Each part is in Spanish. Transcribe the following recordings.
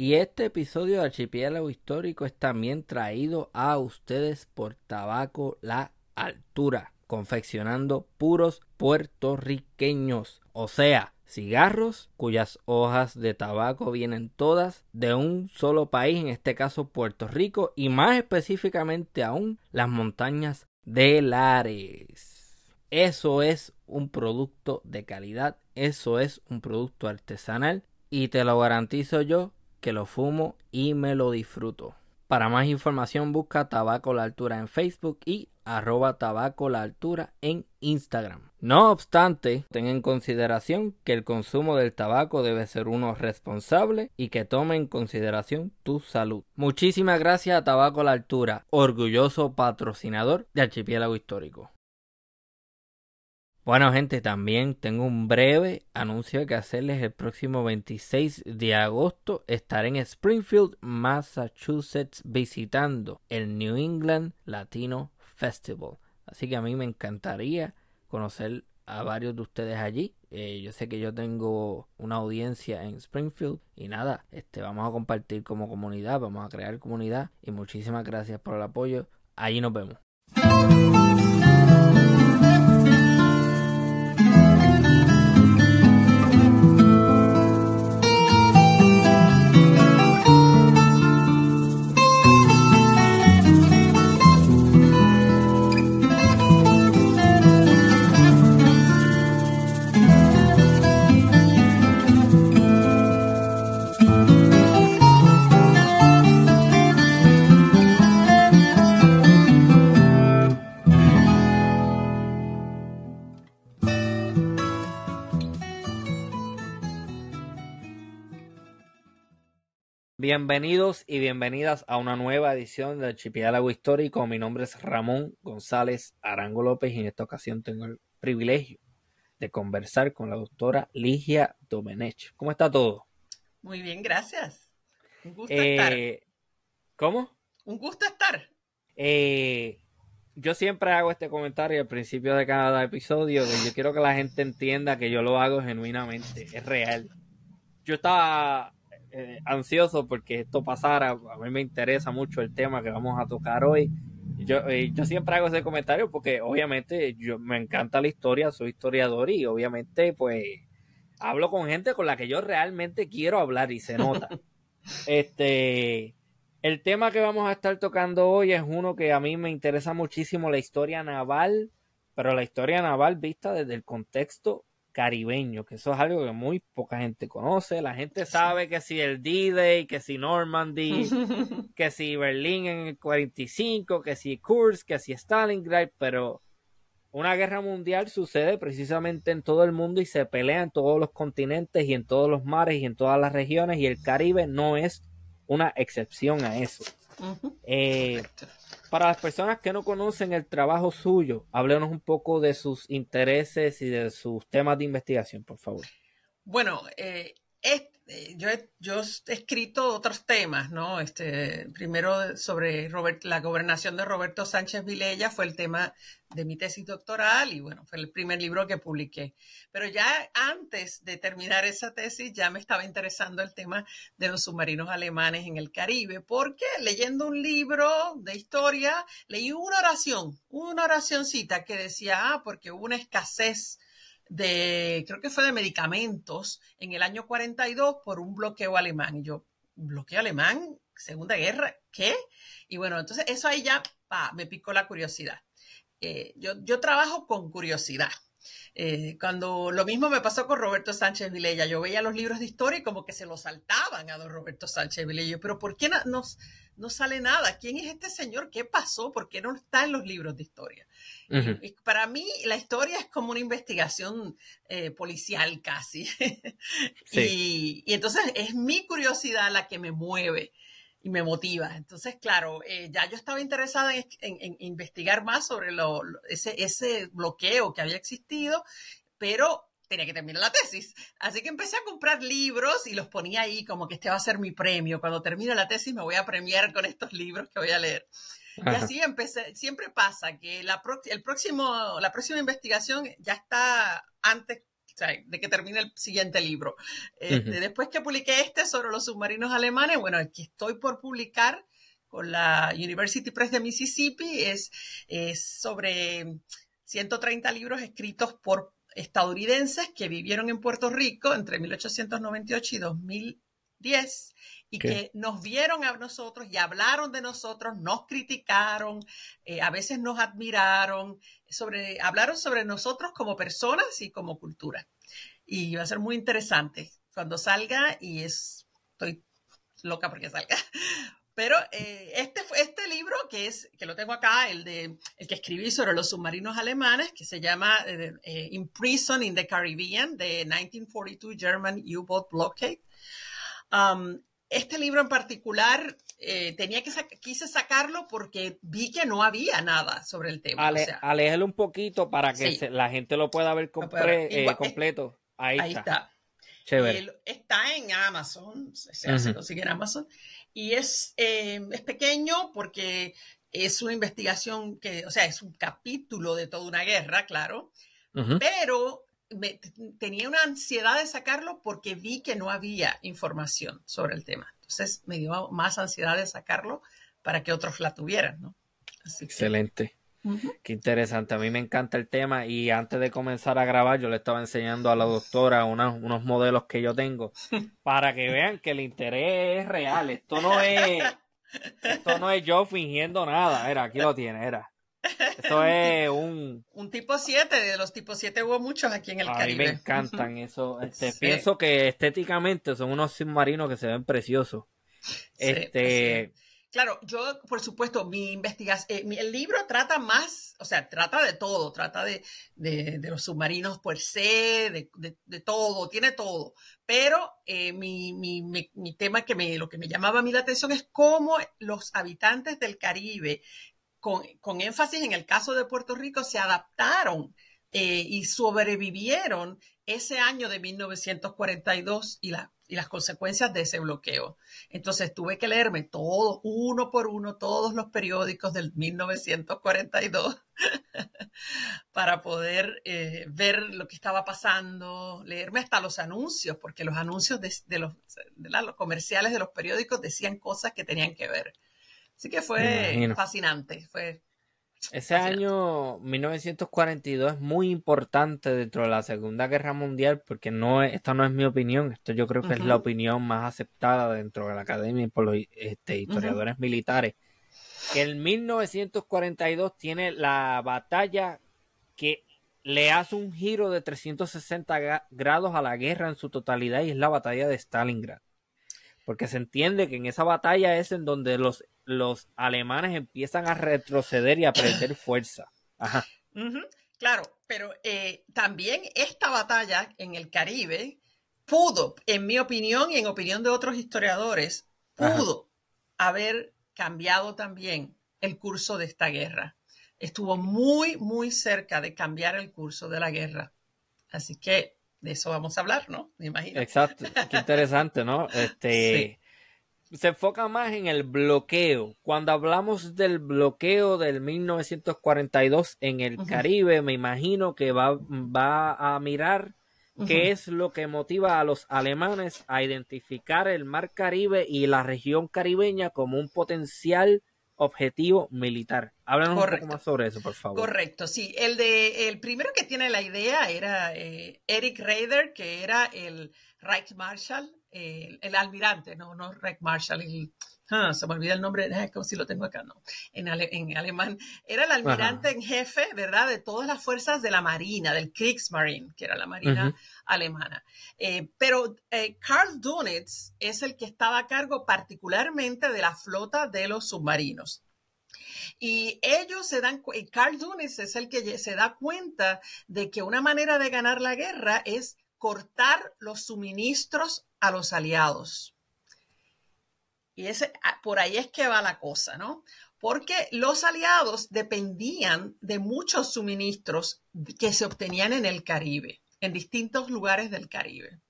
Y este episodio de Archipiélago Histórico es también traído a ustedes por Tabaco La Altura, confeccionando puros puertorriqueños, o sea, cigarros cuyas hojas de tabaco vienen todas de un solo país, en este caso Puerto Rico, y más específicamente aún las montañas de Lares. Eso es un producto de calidad, eso es un producto artesanal y te lo garantizo yo que lo fumo y me lo disfruto. Para más información busca Tabaco La Altura en Facebook y arroba tabaco la altura en Instagram. No obstante, ten en consideración que el consumo del tabaco debe ser uno responsable y que tome en consideración tu salud. Muchísimas gracias a Tabaco la Altura, orgulloso patrocinador de Archipiélago Histórico. Bueno gente, también tengo un breve anuncio que hacerles. El próximo 26 de agosto estaré en Springfield, Massachusetts, visitando el New England Latino Festival. Así que a mí me encantaría conocer a varios de ustedes allí. Eh, yo sé que yo tengo una audiencia en Springfield y nada, este, vamos a compartir como comunidad, vamos a crear comunidad y muchísimas gracias por el apoyo. Allí nos vemos. Bienvenidos y bienvenidas a una nueva edición del Archipiélago Histórico. Mi nombre es Ramón González Arango López y en esta ocasión tengo el privilegio de conversar con la doctora Ligia Domenech. ¿Cómo está todo? Muy bien, gracias. Un gusto estar. Eh, ¿Cómo? Un gusto estar. Eh, yo siempre hago este comentario al principio de cada episodio. Que yo quiero que la gente entienda que yo lo hago genuinamente, es real. Yo estaba eh, ansioso porque esto pasara. A mí me interesa mucho el tema que vamos a tocar hoy. Yo, eh, yo siempre hago ese comentario porque obviamente yo me encanta la historia, soy historiador y obviamente pues hablo con gente con la que yo realmente quiero hablar y se nota. este, el tema que vamos a estar tocando hoy es uno que a mí me interesa muchísimo, la historia naval, pero la historia naval vista desde el contexto caribeño, que eso es algo que muy poca gente conoce. La gente sabe que si el D-Day, que si Normandy, que si Berlín en el 45, que si Kursk, que si Stalingrad, pero una guerra mundial sucede precisamente en todo el mundo y se pelea en todos los continentes y en todos los mares y en todas las regiones y el Caribe no es una excepción a eso. Eh, para las personas que no conocen el trabajo suyo, háblenos un poco de sus intereses y de sus temas de investigación, por favor. Bueno, eh, eh, yo, he, escrito otros temas, ¿no? Este, primero sobre la gobernación de Roberto Sánchez Vilella fue el tema de mi tesis doctoral y bueno, fue el primer libro que publiqué. Pero ya antes de terminar esa tesis ya me estaba interesando el tema de los submarinos alemanes en el Caribe, porque leyendo un libro de historia leí una oración, una oracioncita que decía, ah, porque hubo una escasez de, creo que fue de medicamentos en el año 42 por un bloqueo alemán. Y yo, bloqueo alemán, Segunda Guerra, ¿qué? Y bueno, entonces eso ahí ya me picó la curiosidad. Eh, yo, yo trabajo con curiosidad. Eh, cuando lo mismo me pasó con Roberto Sánchez Vilella, yo veía los libros de historia y como que se lo saltaban a don Roberto Sánchez Vilella, pero ¿por qué no, no, sale nada? ¿Quién es este señor? ¿Qué pasó? ¿Por qué no está en los libros de historia? y, para mí la historia es como una investigación eh, policial casi. y, y entonces es mi curiosidad la que me mueve y me motiva. Entonces, claro, eh, ya yo estaba interesada en, investigar más sobre lo, ese, ese bloqueo que había existido, pero tenía que terminar la tesis. Así que empecé a comprar libros y los ponía ahí como que este va a ser mi premio. Cuando termine la tesis me voy a premiar con estos libros que voy a leer. Y así empecé, siempre pasa que la, el próximo, la próxima investigación ya está antes de que termine el siguiente libro. Este, después que publiqué este sobre los submarinos alemanes, bueno, aquí estoy por publicar con la University Press de Mississippi, es, es sobre 130 libros escritos por estadounidenses que vivieron en Puerto Rico entre 1898 y 2010 y que nos vieron a nosotros y hablaron de nosotros, nos criticaron, eh, a veces nos admiraron, sobre, hablaron sobre nosotros como personas y como cultura. Y va a ser muy interesante cuando salga y es, estoy loca porque salga. Pero eh, este, este libro, que es, que lo tengo acá, el de el que escribí sobre los submarinos alemanes, que se llama eh, In Prison in the Caribbean, de 1942 German U-Boat Blockade. Um, este libro en particular eh, tenía que quise sacarlo porque vi que no había nada sobre el tema. Ale, un poquito para que la gente lo pueda ver eh, completo. Ahí, está. está en Amazon, se hace en Amazon. Y es, eh, es pequeño porque es una investigación que, o sea, es un capítulo de toda una guerra, claro, pero tenía una ansiedad de sacarlo porque vi que no había información sobre el tema. Entonces me dio más ansiedad de sacarlo para que otros la tuvieran, ¿no? Excelente. Qué interesante. A mí me encanta el tema y antes de comenzar a grabar yo le estaba enseñando a la doctora unos modelos que yo tengo para que vean que el interés es real. Esto no es, esto no es yo fingiendo nada. Era, aquí lo tiene, era. Esto es un... Un tipo 7, de los tipos 7 hubo muchos aquí en el Caribe. A mí me encantan eso. Este, Pienso que estéticamente son unos submarinos que se ven preciosos. este... Claro, yo, por supuesto, mi investigación, eh, el libro trata más, o sea, trata de todo, trata de, los submarinos por se, de, todo, tiene todo. Pero eh, mi, mi, tema que me, lo que me llamaba a mí la atención es cómo los habitantes del Caribe con, énfasis en el caso de Puerto Rico, se adaptaron eh, y sobrevivieron ese año de 1942 y, las consecuencias de ese bloqueo. Entonces tuve que leerme todo, uno por uno, todos los periódicos del 1942 para poder eh, ver lo que estaba pasando, leerme hasta los anuncios, porque los anuncios de, los comerciales de los periódicos decían cosas que tenían que ver. Así que fue fascinante. Fue Ese año 1942 es muy importante dentro de la Segunda Guerra Mundial porque no esta no es mi opinión, esto yo creo que es la opinión más aceptada dentro de la academia y por los este, historiadores militares. Que el 1942 tiene la batalla que le hace un giro de 360 grados a la guerra en su totalidad y es la batalla de Stalingrad. Porque se entiende que en esa batalla es en donde los los alemanes empiezan a retroceder y a perder fuerza. Ajá. Claro, pero eh, también esta batalla en el Caribe pudo, en mi opinión y en opinión de otros historiadores, pudo haber cambiado también el curso de esta guerra. Estuvo muy, muy cerca de cambiar el curso de la guerra. Así que de eso vamos a hablar, ¿no? Me imagino. Exacto, qué interesante, ¿no? Este, se enfoca más en el bloqueo. Cuando hablamos del bloqueo del 1942 en el Caribe, me imagino que va, va a mirar qué es lo que motiva a los alemanes a identificar el Mar Caribe y la región caribeña como un potencial objetivo militar. Háblanos un poco más sobre eso, por favor. Correcto, sí. El de el primero que tiene la idea era eh, Eric Rader, que era el Reichsmarschall el, almirante, no, no Reich Marshall, ah, se me olvida el nombre, como si lo tengo acá, no, en, en alemán, era el almirante en jefe, ¿verdad?, de todas las fuerzas de la Marina, del Kriegsmarine, que era la Marina alemana. Eh, pero eh, Karl Dunitz es el que estaba a cargo particularmente de la flota de los submarinos. Y ellos se dan, Carl Dunitz es el que se da cuenta de que una manera de ganar la guerra es cortar los suministros a los aliados. Y ese, ah, por ahí es que va la cosa, ¿no? Porque los aliados dependían de muchos suministros que se obtenían en el Caribe, en distintos lugares del Caribe.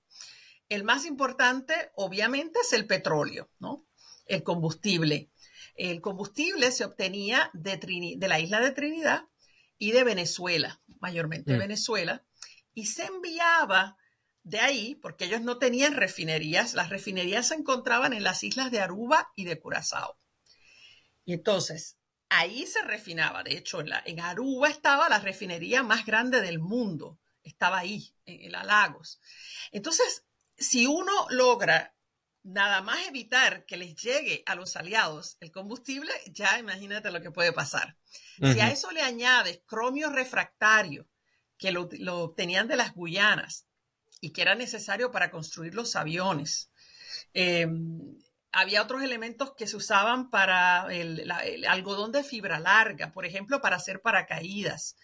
El más importante, obviamente, es el petróleo, ¿no? El combustible. El combustible se obtenía de, de la isla de Trinidad y de Venezuela, mayormente mm. Venezuela, y se enviaba de ahí, porque ellos no tenían refinerías, las refinerías se encontraban en las islas de Aruba y de Curazao. Y entonces, ahí se refinaba. De hecho, en, Aruba estaba la refinería más grande del mundo. Estaba ahí, en, en Lagos. Entonces, si uno logra nada más evitar que les llegue a los aliados el combustible, ya imagínate lo que puede pasar. Si a eso le añades cromio refractario, que lo, lo, obtenían de las Guyanas y que era necesario para construir los aviones, eh, había otros elementos que se usaban para el, algodón de fibra larga, por ejemplo, para hacer paracaídas.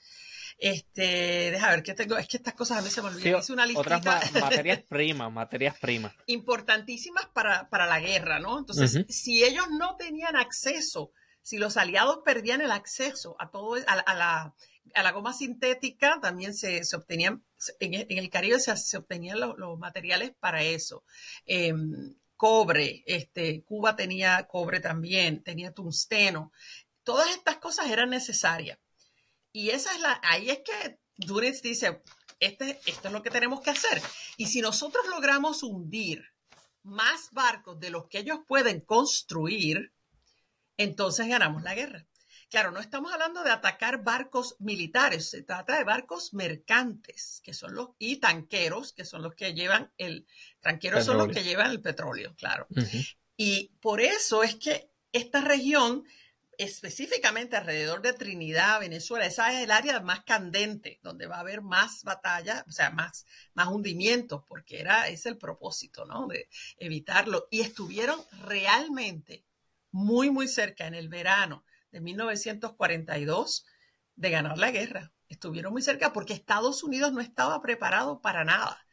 Este, deja ver qué tengo, es que estas cosas a mí se me olvidan. una Otras materias primas, materias primas. Importantísimas para, la guerra, ¿no? Entonces, si ellos no tenían acceso, si los aliados perdían el acceso a todo, a, la, a la goma sintética, también se, obtenían, en, el Caribe se, obtenían los, materiales para eso. Em, cobre, este, Cuba tenía cobre también, tenía tungsteno. Todas estas cosas eran necesarias. Y esa es la, ahí es que Dunitz dice, este, esto es lo que tenemos que hacer. Y si nosotros logramos hundir más barcos de los que ellos pueden construir, entonces ganamos la guerra. Claro, no estamos hablando de atacar barcos militares, se trata de barcos mercantes, que son los, y tanqueros, que son los que llevan el, tanqueros son los que llevan el petróleo, claro. Y por eso es que esta región, específicamente alrededor de Trinidad, Venezuela, esa es el área más candente, donde va a haber más batalla, o sea, más, más hundimientos, porque era, es el propósito, ¿no? De evitarlo. Y estuvieron realmente muy, muy cerca en el verano de 1942 de ganar la guerra. Estuvieron muy cerca porque Estados Unidos no estaba preparado para nada.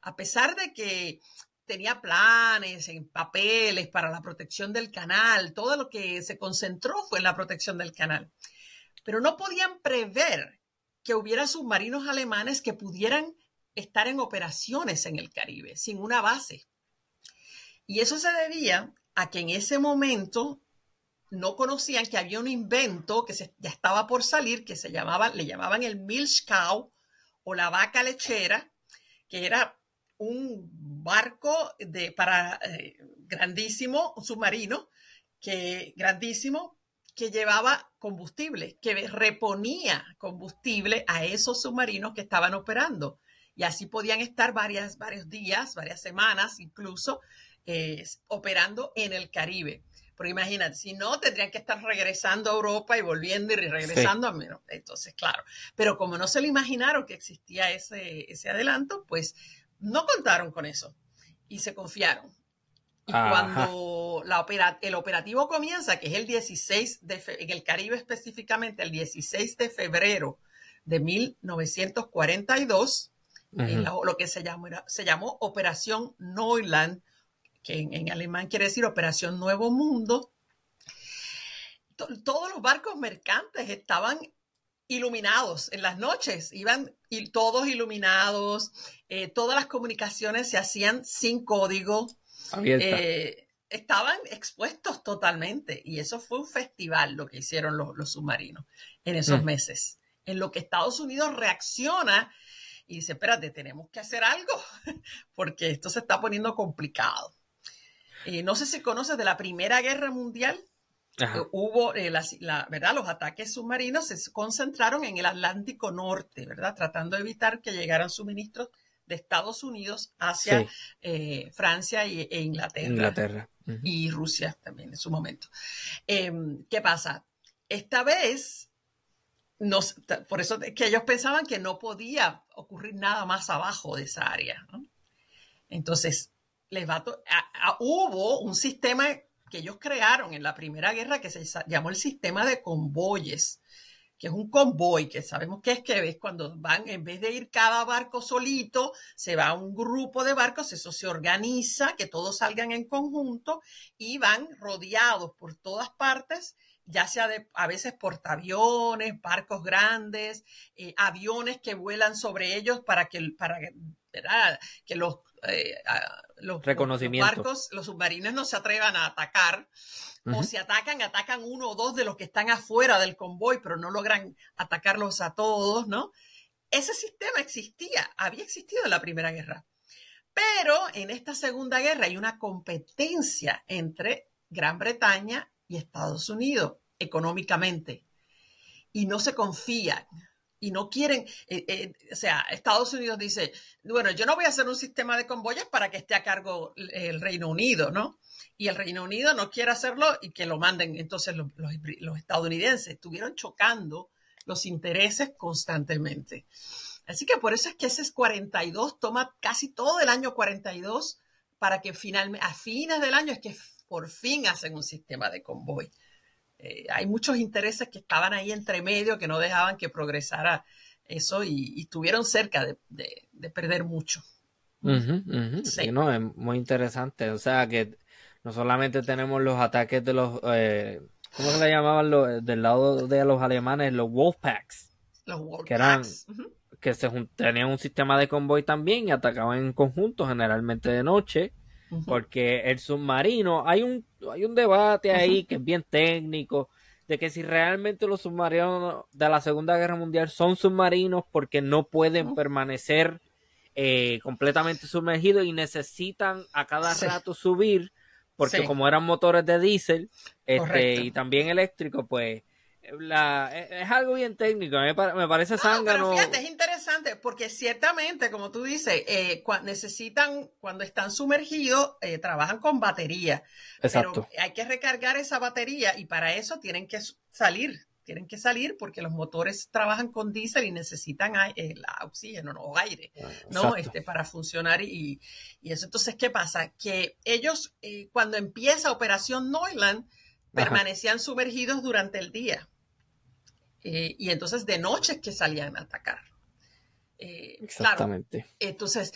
A pesar de que tenía planes en papeles para la protección del canal, todo lo que se concentró fue en la protección del canal. Pero no podían prever que hubiera submarinos alemanes que pudieran estar en operaciones en el Caribe sin una base. Y eso se debía a que en ese momento no conocían que había un invento que ya estaba por salir, que se llamaba, le llamaban el milch cow o la vaca lechera, que era un barco de, para eh, grandísimo, un submarino, que grandísimo, que llevaba combustible, que reponía combustible a esos submarinos que estaban operando. Y así podían estar varias, varios días, varias semanas incluso, eh, operando en el Caribe. Pero imagínate, si no, tendrían que estar regresando a Europa y volviendo y regresando a menos. Entonces, claro. Pero como no se lo imaginaron que existía ese, ese adelanto, pues no contaron con eso y se confiaron. Y cuando la el operativo comienza, que es el 16 de en el Caribe específicamente, el 16 de febrero de 1942, lo que se llamó, se llamó Operación Neuland que en, alemán quiere decir Operación Nuevo Mundo, todos los barcos mercantes estaban iluminados en las noches, iban y todos iluminados, eh, todas las comunicaciones se hacían sin código, eh, estaban expuestos totalmente y eso fue un festival lo que hicieron los, submarinos en esos mm. meses, en lo que Estados Unidos reacciona y dice, espérate, tenemos que hacer algo porque esto se está poniendo complicado. Eh, no sé si conoces de la Primera Guerra Mundial. Eh, hubo, eh, la, ¿verdad? Los ataques submarinos se concentraron en el Atlántico Norte, ¿verdad? Tratando de evitar que llegaran suministros de Estados Unidos hacia Francia e Inglaterra. Inglaterra. Y Rusia también en su momento. Em, ¿Qué pasa? Esta vez, por eso que ellos pensaban que no podía ocurrir nada más abajo de esa área. Entonces, les va hubo un sistema que ellos crearon en la Primera Guerra que se llamó el sistema de convoyes, que es un convoy, que sabemos que es que es cuando van, en vez de ir cada barco solito, se va un grupo de barcos, eso se organiza, que todos salgan en conjunto y van rodeados por todas partes ya sea de, a veces portaaviones, barcos grandes, eh, aviones que vuelan sobre ellos para que, para, que los eh, los, barcos, los submarinos no se atrevan a atacar, o si atacan, atacan uno o dos de los que están afuera del convoy, pero no logran atacarlos a todos, ¿no? ese sistema existía, había existido en la Primera Guerra. Pero en esta Segunda Guerra hay una competencia entre Gran Bretaña y Estados Unidos económicamente. Y no se confían y no quieren, eh, eh, o sea, Estados Unidos dice, bueno, yo no voy a hacer un sistema de convoyes para que esté a cargo el Reino Unido, ¿no? Y el Reino Unido no quiere hacerlo y que lo manden entonces los, los estadounidenses. Estuvieron chocando los intereses constantemente. Así que por eso es que ese es 42 toma casi todo el año 42 para que finalmente, a fines del año es que por fin hacen un sistema de convoy. Eh, hay muchos intereses que estaban ahí entre medio que no dejaban que progresara eso y, estuvieron cerca de, perder mucho. Sí. no, es muy interesante. O sea que no solamente tenemos los ataques de los, eh, ¿cómo se le llamaban del lado de los alemanes? Los Wolfpacks. Los Wolfpacks. Que eran, que se tenían un sistema de convoy también y atacaban en conjunto, generalmente de noche porque el submarino, hay un, hay un debate ahí que es bien técnico, de que si realmente los submarinos de la Segunda Guerra Mundial son submarinos porque no pueden permanecer eh, completamente sumergidos y necesitan a cada rato subir, porque como eran motores de diésel este, y también eléctricos, pues es algo bien técnico, me, parece zángano. pero fíjate, es interesante porque ciertamente, como tú dices, eh, necesitan, cuando están sumergidos, eh, trabajan con batería. Exacto. Pero hay que recargar esa batería y para eso tienen que salir, tienen que salir porque los motores trabajan con diésel y necesitan el oxígeno o aire, ah, ¿no? Este, para funcionar y, eso. Entonces, ¿qué pasa? Que ellos, eh, cuando empieza Operación Neuland, permanecían sumergidos durante el día. Eh, y entonces de noche que salían a atacar. Eh, Exactamente. entonces,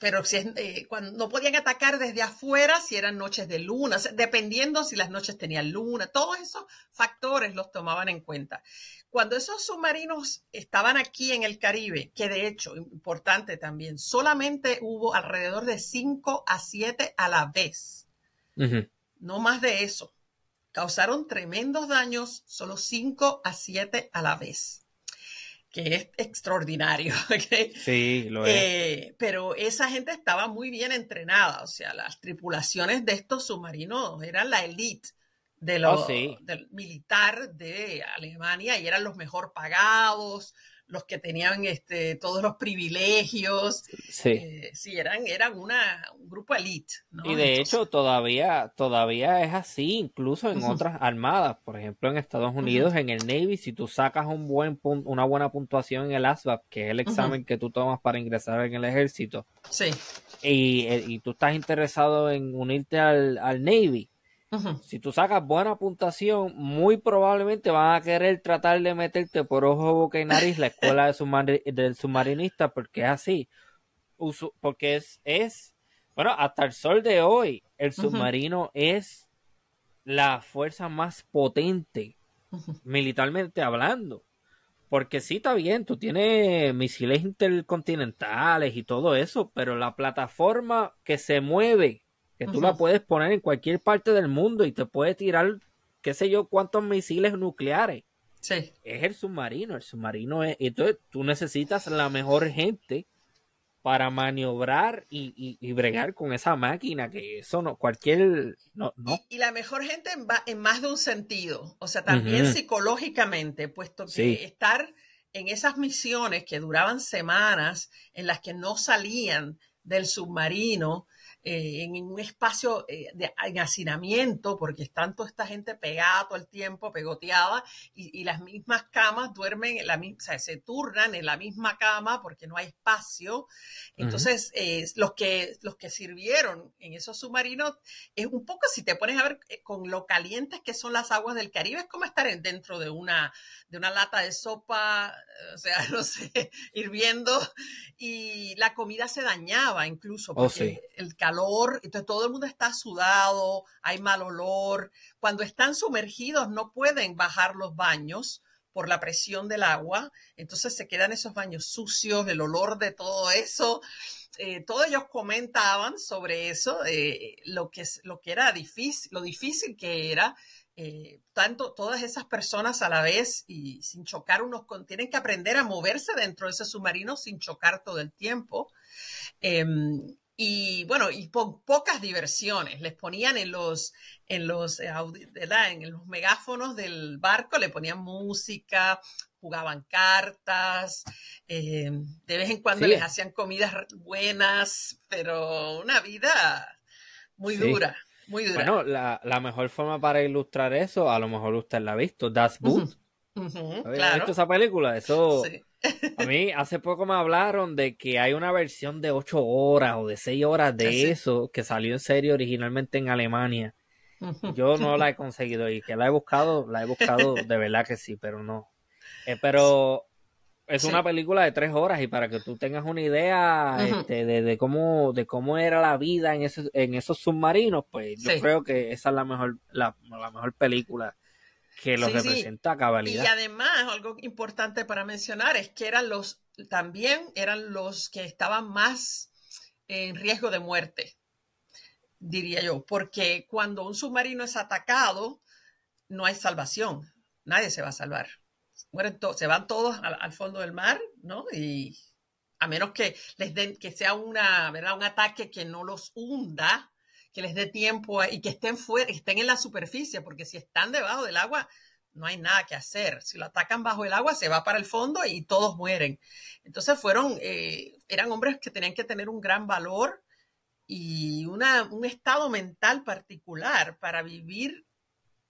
pero si eh, cuando no podían atacar desde afuera, si eran noches de luna, dependiendo si las noches tenían luna, todos esos factores los tomaban en cuenta. Cuando esos submarinos estaban aquí en el Caribe, que de hecho, importante también, solamente hubo alrededor de 5 a 7 a la vez. No más de eso causaron tremendos daños, solo 5 a 7 a la vez, que es extraordinario. Sí, lo es. Eh, pero esa gente estaba muy bien entrenada, o sea, las tripulaciones de estos submarinos eran la elite de oh, del militar de Alemania y eran los mejor pagados, los que tenían este, todos los privilegios. Sí. Eh, sí, eran, eran una, un grupo elite. Y de hecho todavía, todavía es así, incluso en otras armadas. Por ejemplo, en Estados Unidos, en el Navy, si tú sacas un buen una buena puntuación en el ASVAB, que es el examen que tú tomas para ingresar en el ejército, sí. y, eh, y tú estás interesado en unirte al, al Navy, si tú sacas buena puntuación, muy probablemente van a querer tratar de meterte por ojo, boca y nariz la escuela de del submarinista porque es así. porque es, es, bueno, hasta el sol de hoy, el submarino es la fuerza más potente, militarmente hablando. Porque sí, está bien, tú tienes misiles intercontinentales y todo eso, pero la plataforma que se mueve que tú la puedes poner en cualquier parte del mundo y te puede tirar, qué sé yo, cuántos misiles nucleares. Sí. Es el submarino, el submarino es, entonces tú necesitas la mejor gente para maniobrar y, bregar con esa máquina, que eso no, cualquier, no, no. Y, la mejor gente en, en, más de un sentido, o sea, también psicológicamente, puesto que estar en esas misiones que duraban semanas, en las que no salían del submarino, eh, en un espacio eh, de hacinamiento, porque están toda esta gente pegada todo el tiempo, pegoteada, y, las mismas camas duermen, en la, o sea, se turnan en la misma cama porque no hay espacio. Entonces, eh, los, que, los que sirvieron en esos submarinos, es un poco, si te pones a ver con lo calientes que son las aguas del Caribe, es como estar dentro de una, de una lata de sopa, o sea, no sé, hirviendo, y la comida se dañaba incluso, oh, porque el calor calor, entonces todo el mundo está sudado, hay mal olor. Cuando están sumergidos no pueden bajar los baños por la presión del agua, entonces se quedan esos baños sucios, el olor de todo eso. eh, todos ellos comentaban sobre eso, eh, lo, que, lo que era difícil, lo difícil que era, eh, tanto todas esas personas a la vez y sin chocar unos, con, tienen que aprender a moverse dentro de ese submarino sin chocar todo el tiempo. Em, y bueno, y pocas diversiones. Les ponían en los, en los, en los megáfonos del barco, le ponían música, jugaban cartas, eh, de vez en cuando les hacían comidas buenas, pero una vida muy dura, muy dura. Bueno, la, la, mejor forma para ilustrar eso, a lo mejor usted la ha visto, Das Boot. visto esa película? Eso... A mí hace poco me hablaron de que hay una versión de ocho horas o de seis horas de eso que salió en serie originalmente en Alemania. Yo no la he conseguido y que la he buscado, la he buscado de verdad que sí, pero no, eh, pero es una película de tres horas y para que tú tengas una idea este, de, cómo de cómo era la vida en esos, en esos submarinos, pues yo creo que esa es la mejor la, mejor película que los representa a cabalidad. Y además, algo importante para mencionar es que eran los también eran los que estaban más en riesgo de muerte, diría yo, porque cuando un submarino es atacado, no hay salvación, nadie se va a salvar se van todos al, fondo del mar, ¿no? Y a menos que les den, que sea una, ¿verdad? Un ataque que no los hunda, que les dé tiempo y que estén fuera, estén en la superficie, porque si están debajo del agua, no hay nada que hacer. Si lo atacan bajo el agua, se va para el fondo y todos mueren. Entonces fueron, eh, eran hombres que tenían que tener un gran valor y una, un estado mental particular para vivir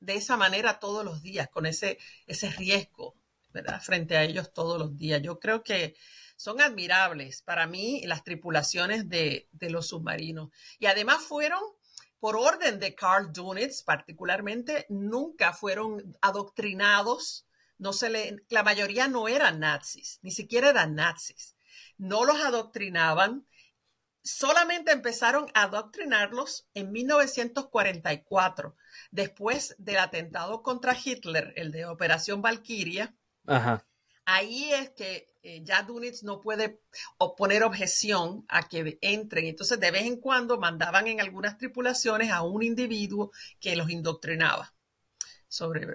de esa manera todos los días, con ese, ese riesgo frente a ellos todos los días. Yo creo que son admirables para mí las tripulaciones de, los submarinos. Y además fueron, por orden de Carl Dunitz particularmente, nunca fueron adoctrinados. No se le, la mayoría no eran nazis, ni siquiera eran nazis. No los adoctrinaban. Solamente empezaron a adoctrinarlos en 1944, después del atentado contra Hitler, el de Operación Valkyria, Ahí es que eh, ya Dunitz no puede poner objeción a que entren. Entonces, de vez en cuando mandaban en algunas tripulaciones a un individuo que los indoctrinaba. Sobre,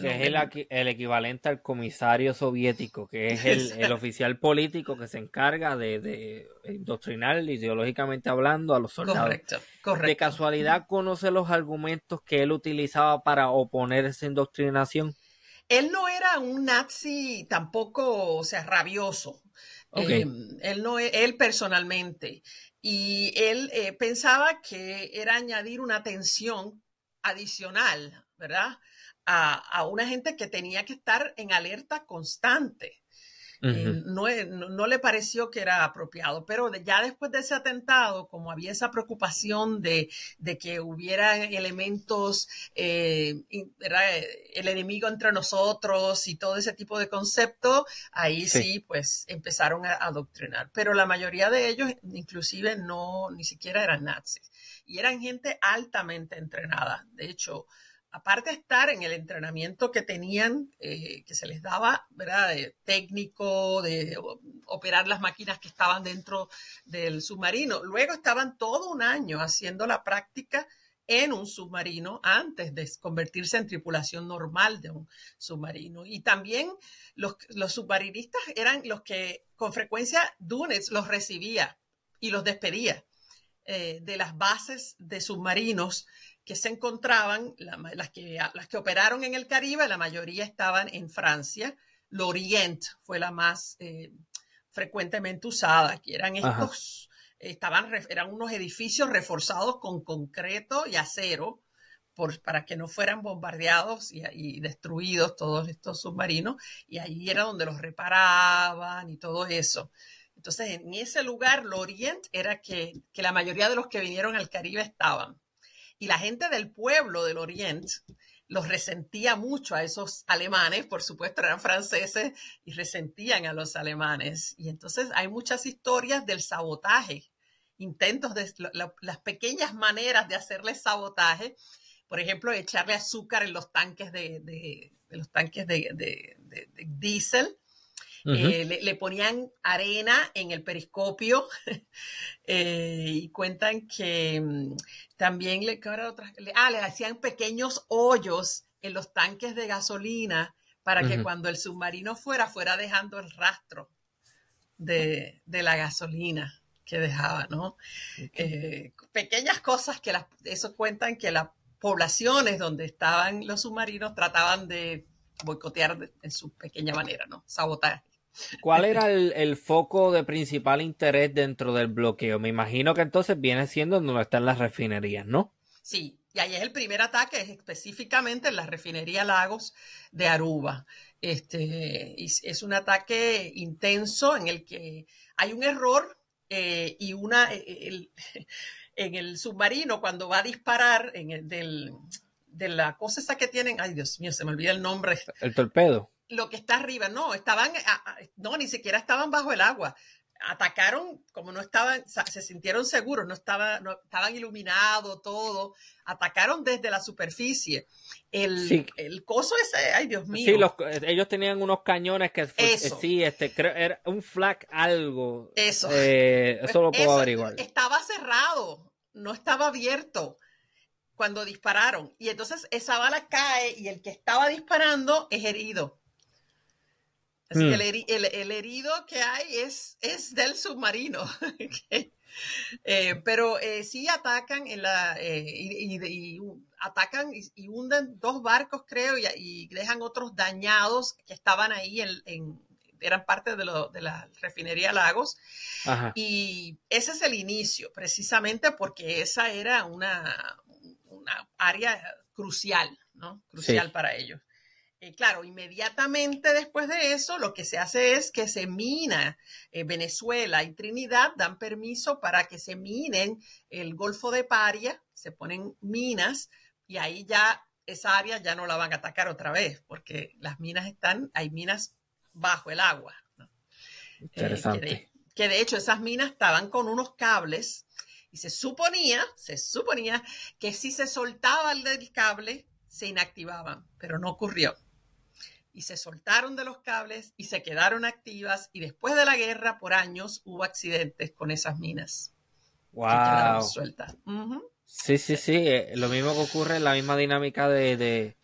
Que es el, equivalente al comisario soviético, que es el, oficial político que se encarga de, de, indoctrinar ideológicamente hablando a los soldados. Correcto, correcto. ¿De casualidad conoce los argumentos que él utilizaba para oponer esa indoctrinación? Él no era un nazi tampoco, o sea, rabioso. Em, él no, él personalmente. Y él eh, pensaba que era añadir una tensión adicional, ¿verdad? A, a, una gente que tenía que estar en alerta constante. Eh, no, no, le pareció que era apropiado, pero ya después de ese atentado, como había esa preocupación de, que hubiera elementos, eh, el enemigo entre nosotros y todo ese tipo de concepto, ahí sí. pues empezaron a adoctrinar. Pero la mayoría de ellos, inclusive, no, ni siquiera eran nazis. Y eran gente altamente entrenada. De hecho, aparte de estar en el entrenamiento que tenían, eh, que se les daba, ¿verdad? Técnico, de operar las máquinas que estaban dentro del submarino, luego estaban todo un año haciendo la práctica en un submarino antes de convertirse en tripulación normal de un submarino. Y también los, submarinistas eran los que con frecuencia Dunes los recibía y los despedía eh, de las bases de submarinos que se encontraban, las, que, las que operaron en el Caribe, la mayoría estaban en Francia. L'Orient fue la más eh, frecuentemente usada, que eran estos, estaban, eran unos edificios reforzados con concreto y acero por, para que no fueran bombardeados y, destruidos todos estos submarinos, y ahí era donde los reparaban y todo eso. Entonces, en ese lugar, L'Orient era que, que la mayoría de los que vinieron al Caribe estaban. Y la gente del pueblo del Oriente los resentía mucho a esos alemanes, por supuesto eran franceses y resentían a los alemanes. Y entonces hay muchas historias del sabotaje, intentos de las pequeñas maneras de hacerles sabotaje, por ejemplo, echarle azúcar en los tanques de, los tanques de, diésel Eh, le, ponían arena en el periscopio eh, y cuentan que mm, también le, ah, le hacían pequeños hoyos en los tanques de gasolina para que cuando el submarino fuera, fuera dejando el rastro de, la gasolina que dejaba, ¿no? Eh, pequeñas cosas que las, eso cuentan que las poblaciones donde estaban los submarinos trataban de boicotear en su pequeña manera, ¿no? Sabotaje. ¿Cuál era el, foco de principal interés dentro del bloqueo? Me imagino que entonces viene siendo donde están las refinerías, ¿no? Sí, y ahí es el primer ataque, es específicamente en la refinería Lagos de Aruba. Este, es un ataque intenso en el que hay un error eh, y una eh, en el submarino cuando va a disparar en el, del, de la cosa esa que tienen, ay Dios mío, se me olvida el nombre. El torpedo lo que está arriba. No, estaban, no, ni siquiera estaban bajo el agua. Atacaron, como no estaban, se sintieron seguros, no, estaba, no estaban iluminados, todo. Atacaron desde la superficie. El, el coso ese, ay Dios mío. Sí, los, ellos tenían unos cañones que eso. sí, este, creo, era un flak algo. Eso. Eh, eso lo puedo averiguar. Estaba cerrado, no estaba abierto cuando dispararon. Y entonces esa bala cae y el que estaba disparando es herido. Así que mm. el, herido que hay es, es del submarino. Eh, pero eh, sí atacan en la, eh, y, atacan y, hunden dos barcos, creo, y, dejan otros dañados que estaban ahí en, eran parte de, de, la refinería Lagos. Y ese es el inicio, precisamente porque esa era una, una área crucial, ¿no? Crucial para ellos. Eh, claro, inmediatamente después de eso, lo que se hace es que se mina eh, Venezuela y Trinidad, dan permiso para que se minen el Golfo de Paria, se ponen minas y ahí ya esa área ya no la van a atacar otra vez, porque las minas están, hay minas bajo el agua. Eh, Interesante. que, de, hecho esas minas estaban con unos cables y se suponía, se suponía que si se soltaba el cable, se inactivaban, pero no ocurrió y se soltaron de los cables y se quedaron activas y después de la guerra por años hubo accidentes con esas minas. Wow. sueltas. Sí, sí, sí. Eh, lo mismo que ocurre en la misma dinámica de,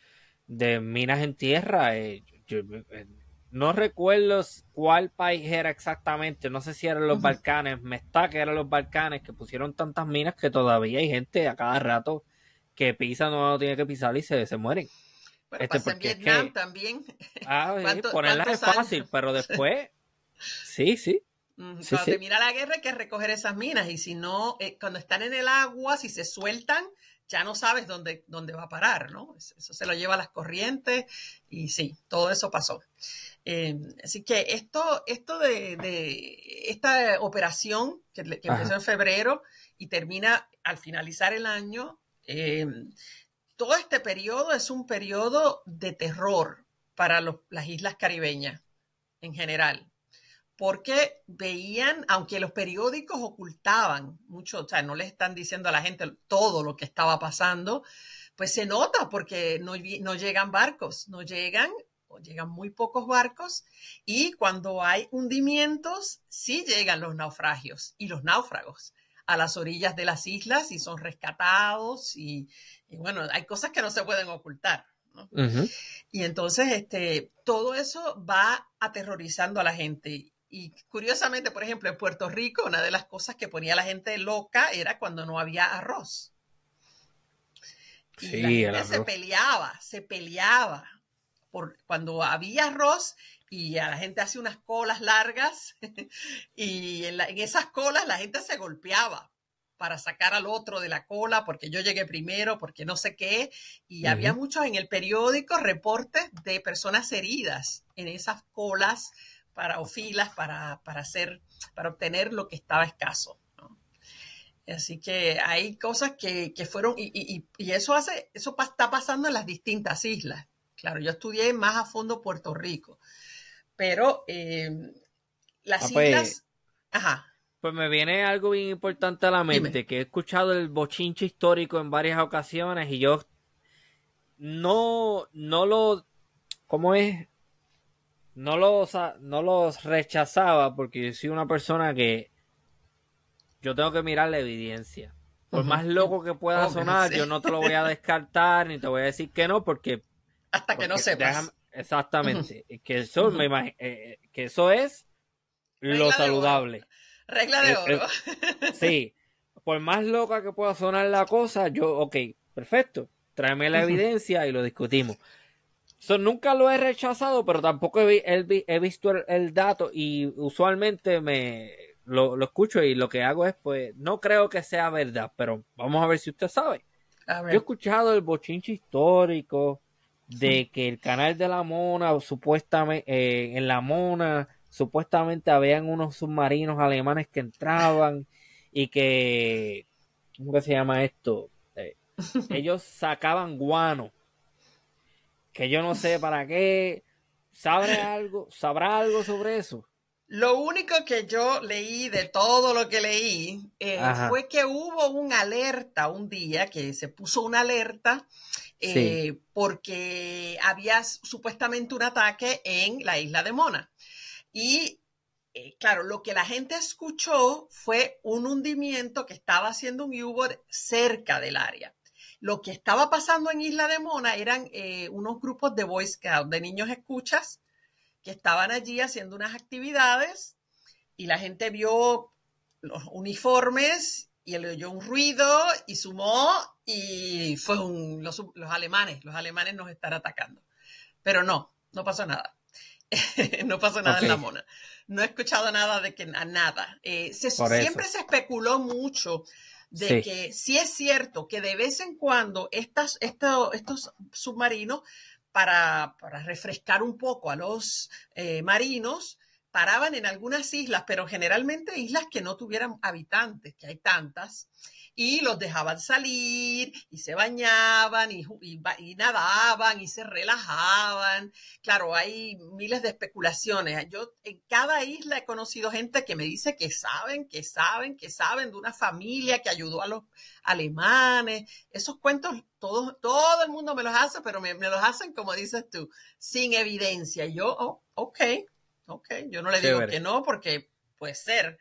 minas en tierra. Eh, eh, no recuerdo cuál país era exactamente. No sé si eran los Balcanes. Me está que eran los Balcanes que pusieron tantas minas que todavía hay gente a cada rato que pisa, no tiene que pisar y se, se mueren. Bueno, este, pasa en Vietnam también. Ah, ponerlas es fácil, pero después, sí, sí. cuando termina la guerra hay que recoger esas minas y si no, eh, cuando están en el agua, si se sueltan, ya no sabes dónde, dónde va a parar, ¿no? Eso se lo lleva a las corrientes y sí, todo eso pasó. Em, así que esto, esto de, esta operación que, empezó en febrero y termina al finalizar el año, eh, todo este periodo es un periodo de terror para las islas caribeñas en general, porque veían, aunque los periódicos ocultaban mucho, o sea, no le están diciendo a la gente todo lo que estaba pasando, pues se nota porque no, no llegan barcos, no llegan o llegan muy pocos barcos y cuando hay hundimientos, sí llegan los naufragios y los náufragos a las orillas de las islas y son rescatados y, bueno, hay cosas que no se pueden ocultar. Y entonces, este, todo eso va aterrorizando a la gente. Y curiosamente, por ejemplo, en Puerto Rico, una de las cosas que ponía a la gente loca era cuando no había arroz. Y la gente se peleaba, se peleaba. Por, cuando había arroz, y a la gente hace unas colas largas y en, esas colas la gente se golpeaba para sacar al otro de la cola porque yo llegué primero, porque no sé qué. Y había muchos en el periódico reportes de personas heridas en esas colas para, o filas para, hacer, para obtener lo que estaba escaso. Así que hay cosas que, fueron, y, eso hace, eso está pasando en las distintas islas. Claro, yo estudié más a fondo Puerto Rico pero eh, las ah, pues, islas... Ajá. Pues me viene algo bien importante a la mente, que he escuchado el bochinche histórico en varias ocasiones y yo no, no lo... ¿Cómo es? no los, no los rechazaba porque yo soy una persona que yo tengo que mirar la evidencia. Por más loco que pueda sonar, yo no te lo voy a descartar ni te voy a decir que no porque... Hasta que no sepas. Exactamente. que, eso me eh, que eso es lo saludable. Regla de oro. sí. Por más loca que pueda sonar la cosa, yo, ok, perfecto. Tráeme la evidencia y lo discutimos. So, nunca lo he rechazado, pero tampoco he, visto el, dato y usualmente me lo, escucho y lo que hago es, pues, no creo que sea verdad, pero vamos a ver si usted sabe. Yo he escuchado el bochinche histórico de que el canal de la Mona, supuestamente, eh, en la Mona, supuestamente habían unos submarinos alemanes que entraban y que, ¿cómo se llama esto? Eh, ellos sacaban guano que yo no sé para qué. ¿Sabrá algo, ¿Sabrá algo sobre eso? Lo único que yo leí de todo lo que leí eh, fue que hubo una alerta un día, que se puso una alerta eh, porque había supuestamente un ataque en la isla de Mona. Y eh, claro, lo que la gente escuchó fue un hundimiento que estaba haciendo un U-Boat cerca del área. Lo que estaba pasando en Isla de Mona eran eh, unos grupos de Boy Scouts, de niños escuchas, que estaban allí haciendo unas actividades y la gente vio los uniformes y él oyó un ruido y sumó y fue los, alemanes, los alemanes nos están atacando. Pero no, no pasó nada. no pasó nada en la mona. No he escuchado nada de que nada. Eh, siempre se especuló mucho de que sí es cierto que de vez en cuando estas, estos submarinos, para, refrescar un poco a los eh, marinos, paraban en algunas islas, pero generalmente islas que no tuvieran habitantes, que hay tantas, y los dejaban salir y se bañaban y, nadaban y se relajaban. Claro, hay miles de especulaciones. Yo en cada isla he conocido gente que me dice que saben, que saben, que saben de una familia que ayudó a los alemanes. Esos cuentos todo, todo el mundo me los hace, pero me, los hacen, como dices tú, sin evidencia. Yo, oh, ok, ok, yo no le digo que no porque puede ser.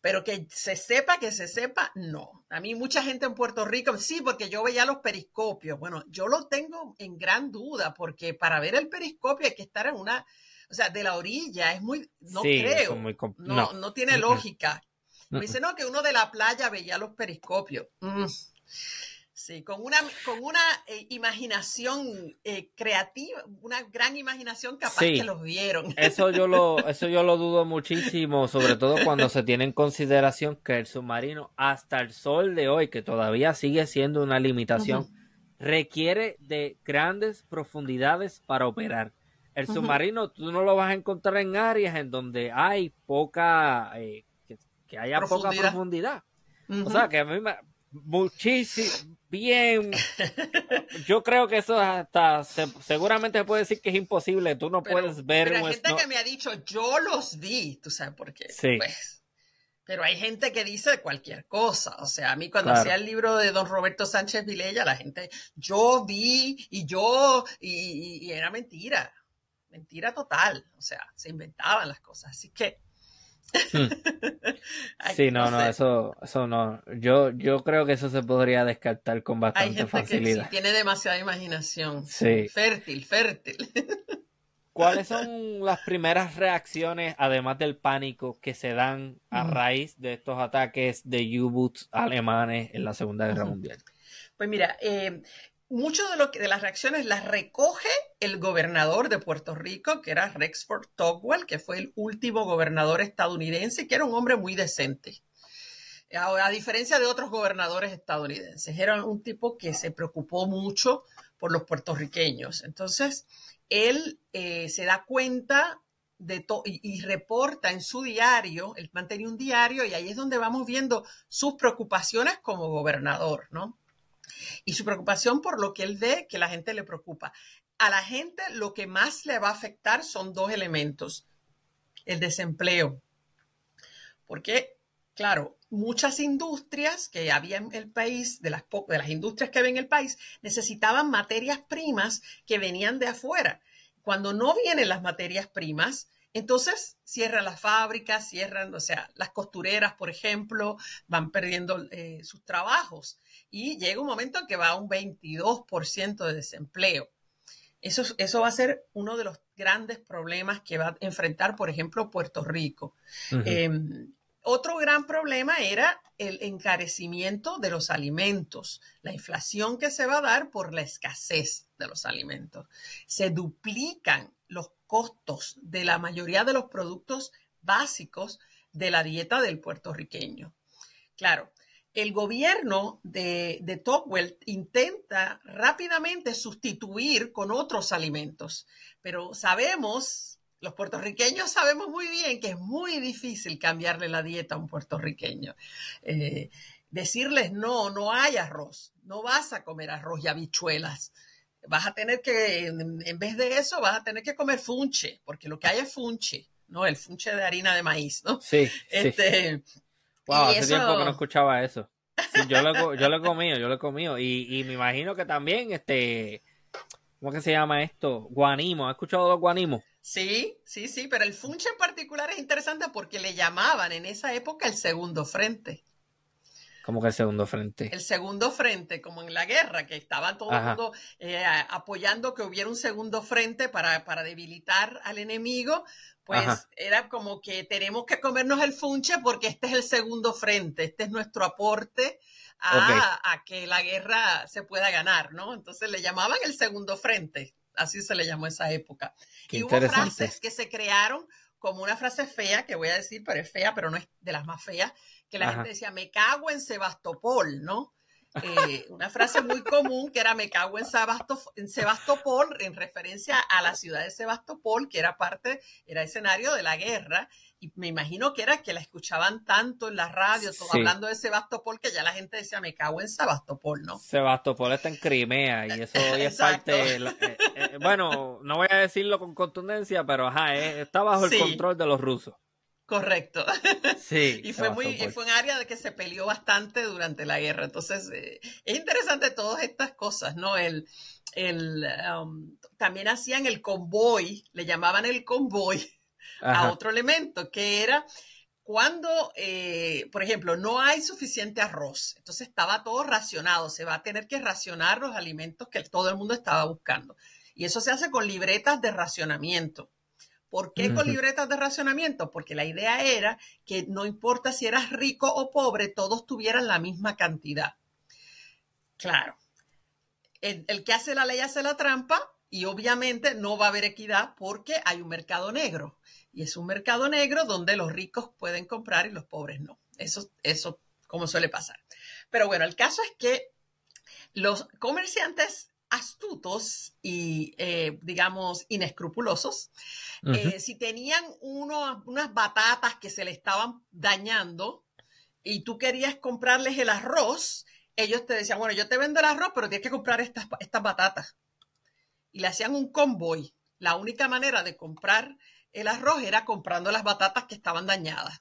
Pero que se sepa, que se sepa, no. A mí mucha gente en Puerto Rico, sí, porque yo veía los periscopios. Bueno, yo lo tengo en gran duda, porque para ver el periscopio hay que estar en una, o sea, de la orilla, es muy, no creo, no, no, tiene lógica. Me dice, no, que uno de la playa veía los periscopios. Mm. Sí, con una, con una eh, imaginación eh, creativa, una gran imaginación capaz que los vieron. Eso yo lo, eso yo lo dudo muchísimo, sobre todo cuando se tiene en consideración que el submarino, hasta el sol de hoy, que todavía sigue siendo una limitación, requiere de grandes profundidades para operar. El submarino tú no lo vas a encontrar en áreas en donde hay poca, eh, que, haya poca profundidad. O sea, que a mí me, muchísimo, bien. Yo creo que eso hasta seguramente se puede decir que es imposible. Tú no puedes ver. Pero hay gente que me ha dicho, yo los vi, tú sabes por qué. Sí. Pues, pero hay gente que dice cualquier cosa. O sea, a mí cuando hacía el libro de don Roberto Sánchez Vilella, la gente, yo vi y yo, y era mentira. Mentira total. O sea, se inventaban las cosas. Así que. sí, no, no, eso, eso no. Yo, yo creo que eso se podría descartar con bastante facilidad. tiene demasiada imaginación. Sí. Fértil, fértil. ¿Cuáles son las primeras reacciones, además del pánico, que se dan a raíz de estos ataques de U-Boots alemanes en la Segunda Guerra Mundial? Pues mira, eh, mucho de, lo que, de las reacciones las recoge el gobernador de Puerto Rico, que era Rexford Togwell, que fue el último gobernador estadounidense, que era un hombre muy decente. A, diferencia de otros gobernadores estadounidenses, era un tipo que se preocupó mucho por los puertorriqueños. Entonces, él eh, se da cuenta de y, y, reporta en su diario, él mantenía un diario y ahí es donde vamos viendo sus preocupaciones como gobernador, ¿no? Y su preocupación por lo que él ve que la gente le preocupa. A la gente lo que más le va a afectar son dos elementos. El desempleo. Porque, claro, muchas industrias que había en el país, de las, de las industrias que había en el país, necesitaban materias primas que venían de afuera. cuando no vienen las materias primas, entonces cierran las fábricas, cierran, o sea, las costureras, por ejemplo, van perdiendo eh, sus trabajos y llega un momento en que va a un 22% de desempleo. Eso, eso va a ser uno de los grandes problemas que va a enfrentar, por ejemplo, Puerto Rico. Em, otro gran problema era el encarecimiento de los alimentos, la inflación que se va a dar por la escasez de los alimentos. Se duplican los costos de la mayoría de los productos básicos de la dieta del puertorriqueño. Claro, el gobierno de, de Tocqueville intenta rápidamente sustituir con otros alimentos, pero sabemos, los puertorriqueños sabemos muy bien que es muy difícil cambiarle la dieta a un puertorriqueño. Eh, decirles no, no hay arroz, no vas a comer arroz y habichuelas vas a tener que, en vez de eso, vas a tener que comer funche, porque lo que hay es funche, ¿no? El funche de harina de maíz, ¿no? Sí. Este, Wow, hace tiempo que no escuchaba eso. yo, lo, yo lo he comido, yo lo he comido. Y, y me imagino que también, este, ¿cómo que se llama esto? Guanimo, ¿has escuchado los guanimos? Sí, sí, sí, pero el funche en particular es interesante porque le llamaban en esa época el segundo frente. ¿Cómo que el segundo frente? El segundo frente, como en la guerra, que estaba todo el mundo eh, apoyando que hubiera un segundo frente para, para debilitar al enemigo, pues era como que tenemos que comernos el funche porque este es el segundo frente, este es nuestro aporte a, a que la guerra se pueda ganar, ¿no? Entonces le llamaban el segundo frente, así se le llamó esa época. y hubo frases que se crearon como una frase fea, que voy a decir, pero es fea, pero no es de las más feas, que la gente decía, me cago en Sebastopol, ¿no? Eh, una frase muy común que era me cago en, en, Sebastopol en referencia a la ciudad de Sebastopol, que era parte, era escenario de la guerra. Y me imagino que era que la escuchaban tanto en la radio, todo hablando de Sebastopol, que ya la gente decía me cago en Sebastopol, ¿no? Sebastopol está en Crimea y eso hoy es parte. Eh, eh, bueno, no voy a decirlo con contundencia, pero ajá, está bajo el control de los rusos. Correcto. Sí. y fue muy, fue un área de que se peleó bastante durante la guerra. Entonces, eh, es interesante todas estas cosas, ¿no? El, el, um, también hacían el convoy, le llamaban el convoy a otro elemento, que era cuando, eh, por ejemplo, no hay suficiente arroz, entonces estaba todo racionado, se va a tener que racionar los alimentos que todo el mundo estaba buscando. Y eso se hace con libretas de racionamiento. ¿Por qué con libretas de racionamiento? Porque la idea era que no importa si eras rico o pobre, todos tuvieran la misma cantidad. Claro, el, que hace la ley hace la trampa y obviamente no va a haber equidad porque hay un mercado negro. Y es un mercado negro donde los ricos pueden comprar y los pobres no. Eso, eso como suele pasar. Pero bueno, el caso es que los comerciantes astutos y, eh, digamos, inescrupulosos, eh, si tenían unas batatas que se le estaban dañando y tú querías comprarles el arroz, ellos te decían, bueno, yo te vendo el arroz, pero tienes que comprar estas, estas batatas. Y le hacían un convoy. La única manera de comprar el arroz era comprando las batatas que estaban dañadas.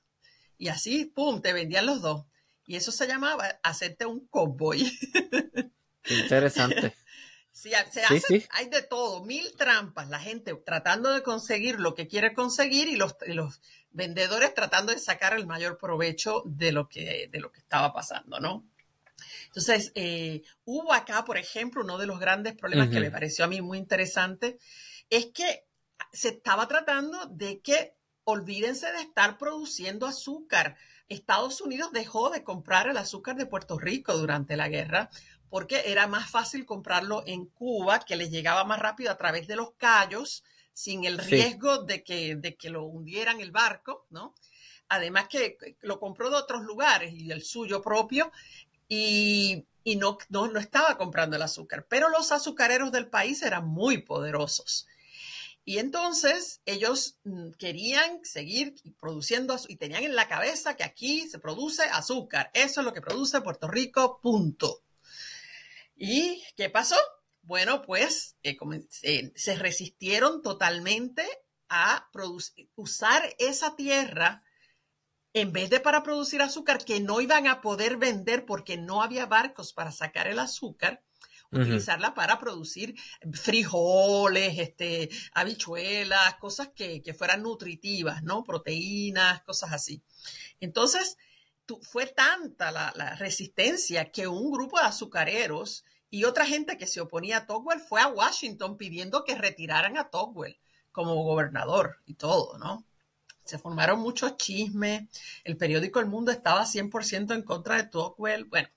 Y así, pum, te vendían los dos. Y eso se llamaba hacerte un convoy. interesante. Sí, se hay de todo, mil trampas, la gente tratando de conseguir lo que quiere conseguir y los, los vendedores tratando de sacar el mayor provecho de lo que, de lo que estaba pasando, ¿no? Entonces, eh, hubo acá, por ejemplo, uno de los grandes problemas que me pareció a mí muy interesante, es que se estaba tratando de que olvídense de estar produciendo azúcar. Estados Unidos dejó de comprar el azúcar de Puerto Rico durante la guerra porque era más fácil comprarlo en Cuba, que les llegaba más rápido a través de los callos, sin el riesgo de, que, de que lo hundieran el barco, ¿no? Además que lo compró de otros lugares y el suyo propio, y, no, no, no estaba comprando el azúcar. Pero los azucareros del país eran muy poderosos. Y entonces ellos mm, querían seguir produciendo y tenían en la cabeza que aquí se produce azúcar. Eso es lo que produce Puerto Rico, punto. ¿Y qué pasó? Bueno, pues eh, eh, se resistieron totalmente a usar esa tierra en vez de para producir azúcar que no iban a poder vender porque no había barcos para sacar el azúcar, utilizarla para producir frijoles, este, habichuelas, cosas que, fueran nutritivas, ¿no? Proteínas, cosas así. Entonces, fue tanta la, la, resistencia que un grupo de azucareros y otra gente que se oponía a Togwell fue a Washington pidiendo que retiraran a Togwell como gobernador y todo, ¿no? Se formaron muchos chismes, el periódico El Mundo estaba 100% en contra de Tocqueville, bueno,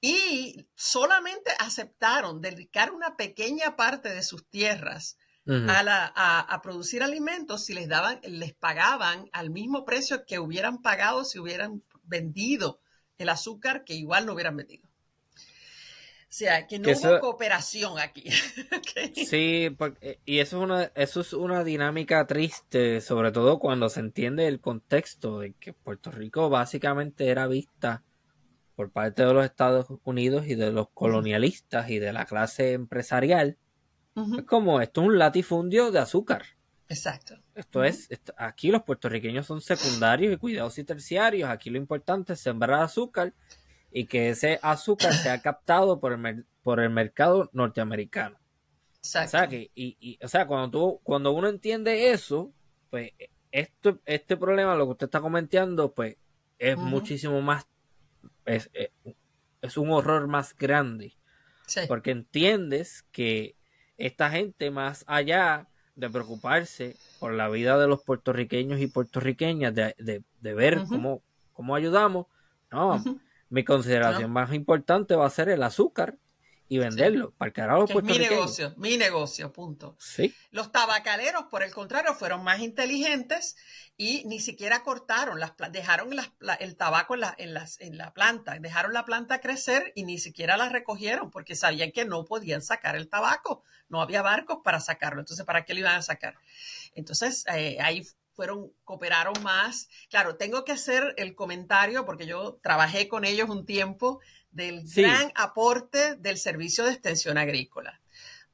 y solamente aceptaron dedicar una pequeña parte de sus tierras a, la, a, producir alimentos si les daban, les pagaban al mismo precio que hubieran pagado si hubieran vendido el azúcar que igual no hubieran vendido. O sea, que no hubo cooperación aquí. Sí, y eso es, una, eso es una dinámica triste, sobre todo cuando se entiende el contexto de que Puerto Rico básicamente era vista por parte de los Estados Unidos y de los colonialistas y de la clase empresarial. Es como esto es un latifundio de azúcar. Exacto. Esto es, aquí los puertorriqueños son secundarios y cuidados y terciarios. Aquí lo importante es sembrar azúcar y que ese azúcar sea captado por el, por el mercado norteamericano. O sea, que, y, o sea cuando, tú, cuando uno entiende eso, pues esto, este problema, lo que usted está comentando, pues es muchísimo más, es, eh, es, un horror más grande. Porque entiendes que esta gente, más allá de preocuparse por la vida de los puertorriqueños y puertorriqueñas, de, de, ver cómo, cómo ayudamos, no, mi consideración más importante va a ser el azúcar y venderlo para el carajo que es mi negocio, mi negocio, punto. Sí. Los tabacaleros, por el contrario, fueron más inteligentes y ni siquiera cortaron, las, dejaron el tabaco en la, en, las, en la planta, dejaron la planta crecer y ni siquiera la recogieron porque sabían que no podían sacar el tabaco, no había barcos para sacarlo, entonces ¿para qué lo iban a sacar? Entonces eh, ahí fueron, cooperaron más. Claro, tengo que hacer el comentario porque yo trabajé con ellos un tiempo del gran aporte del servicio de extensión agrícola.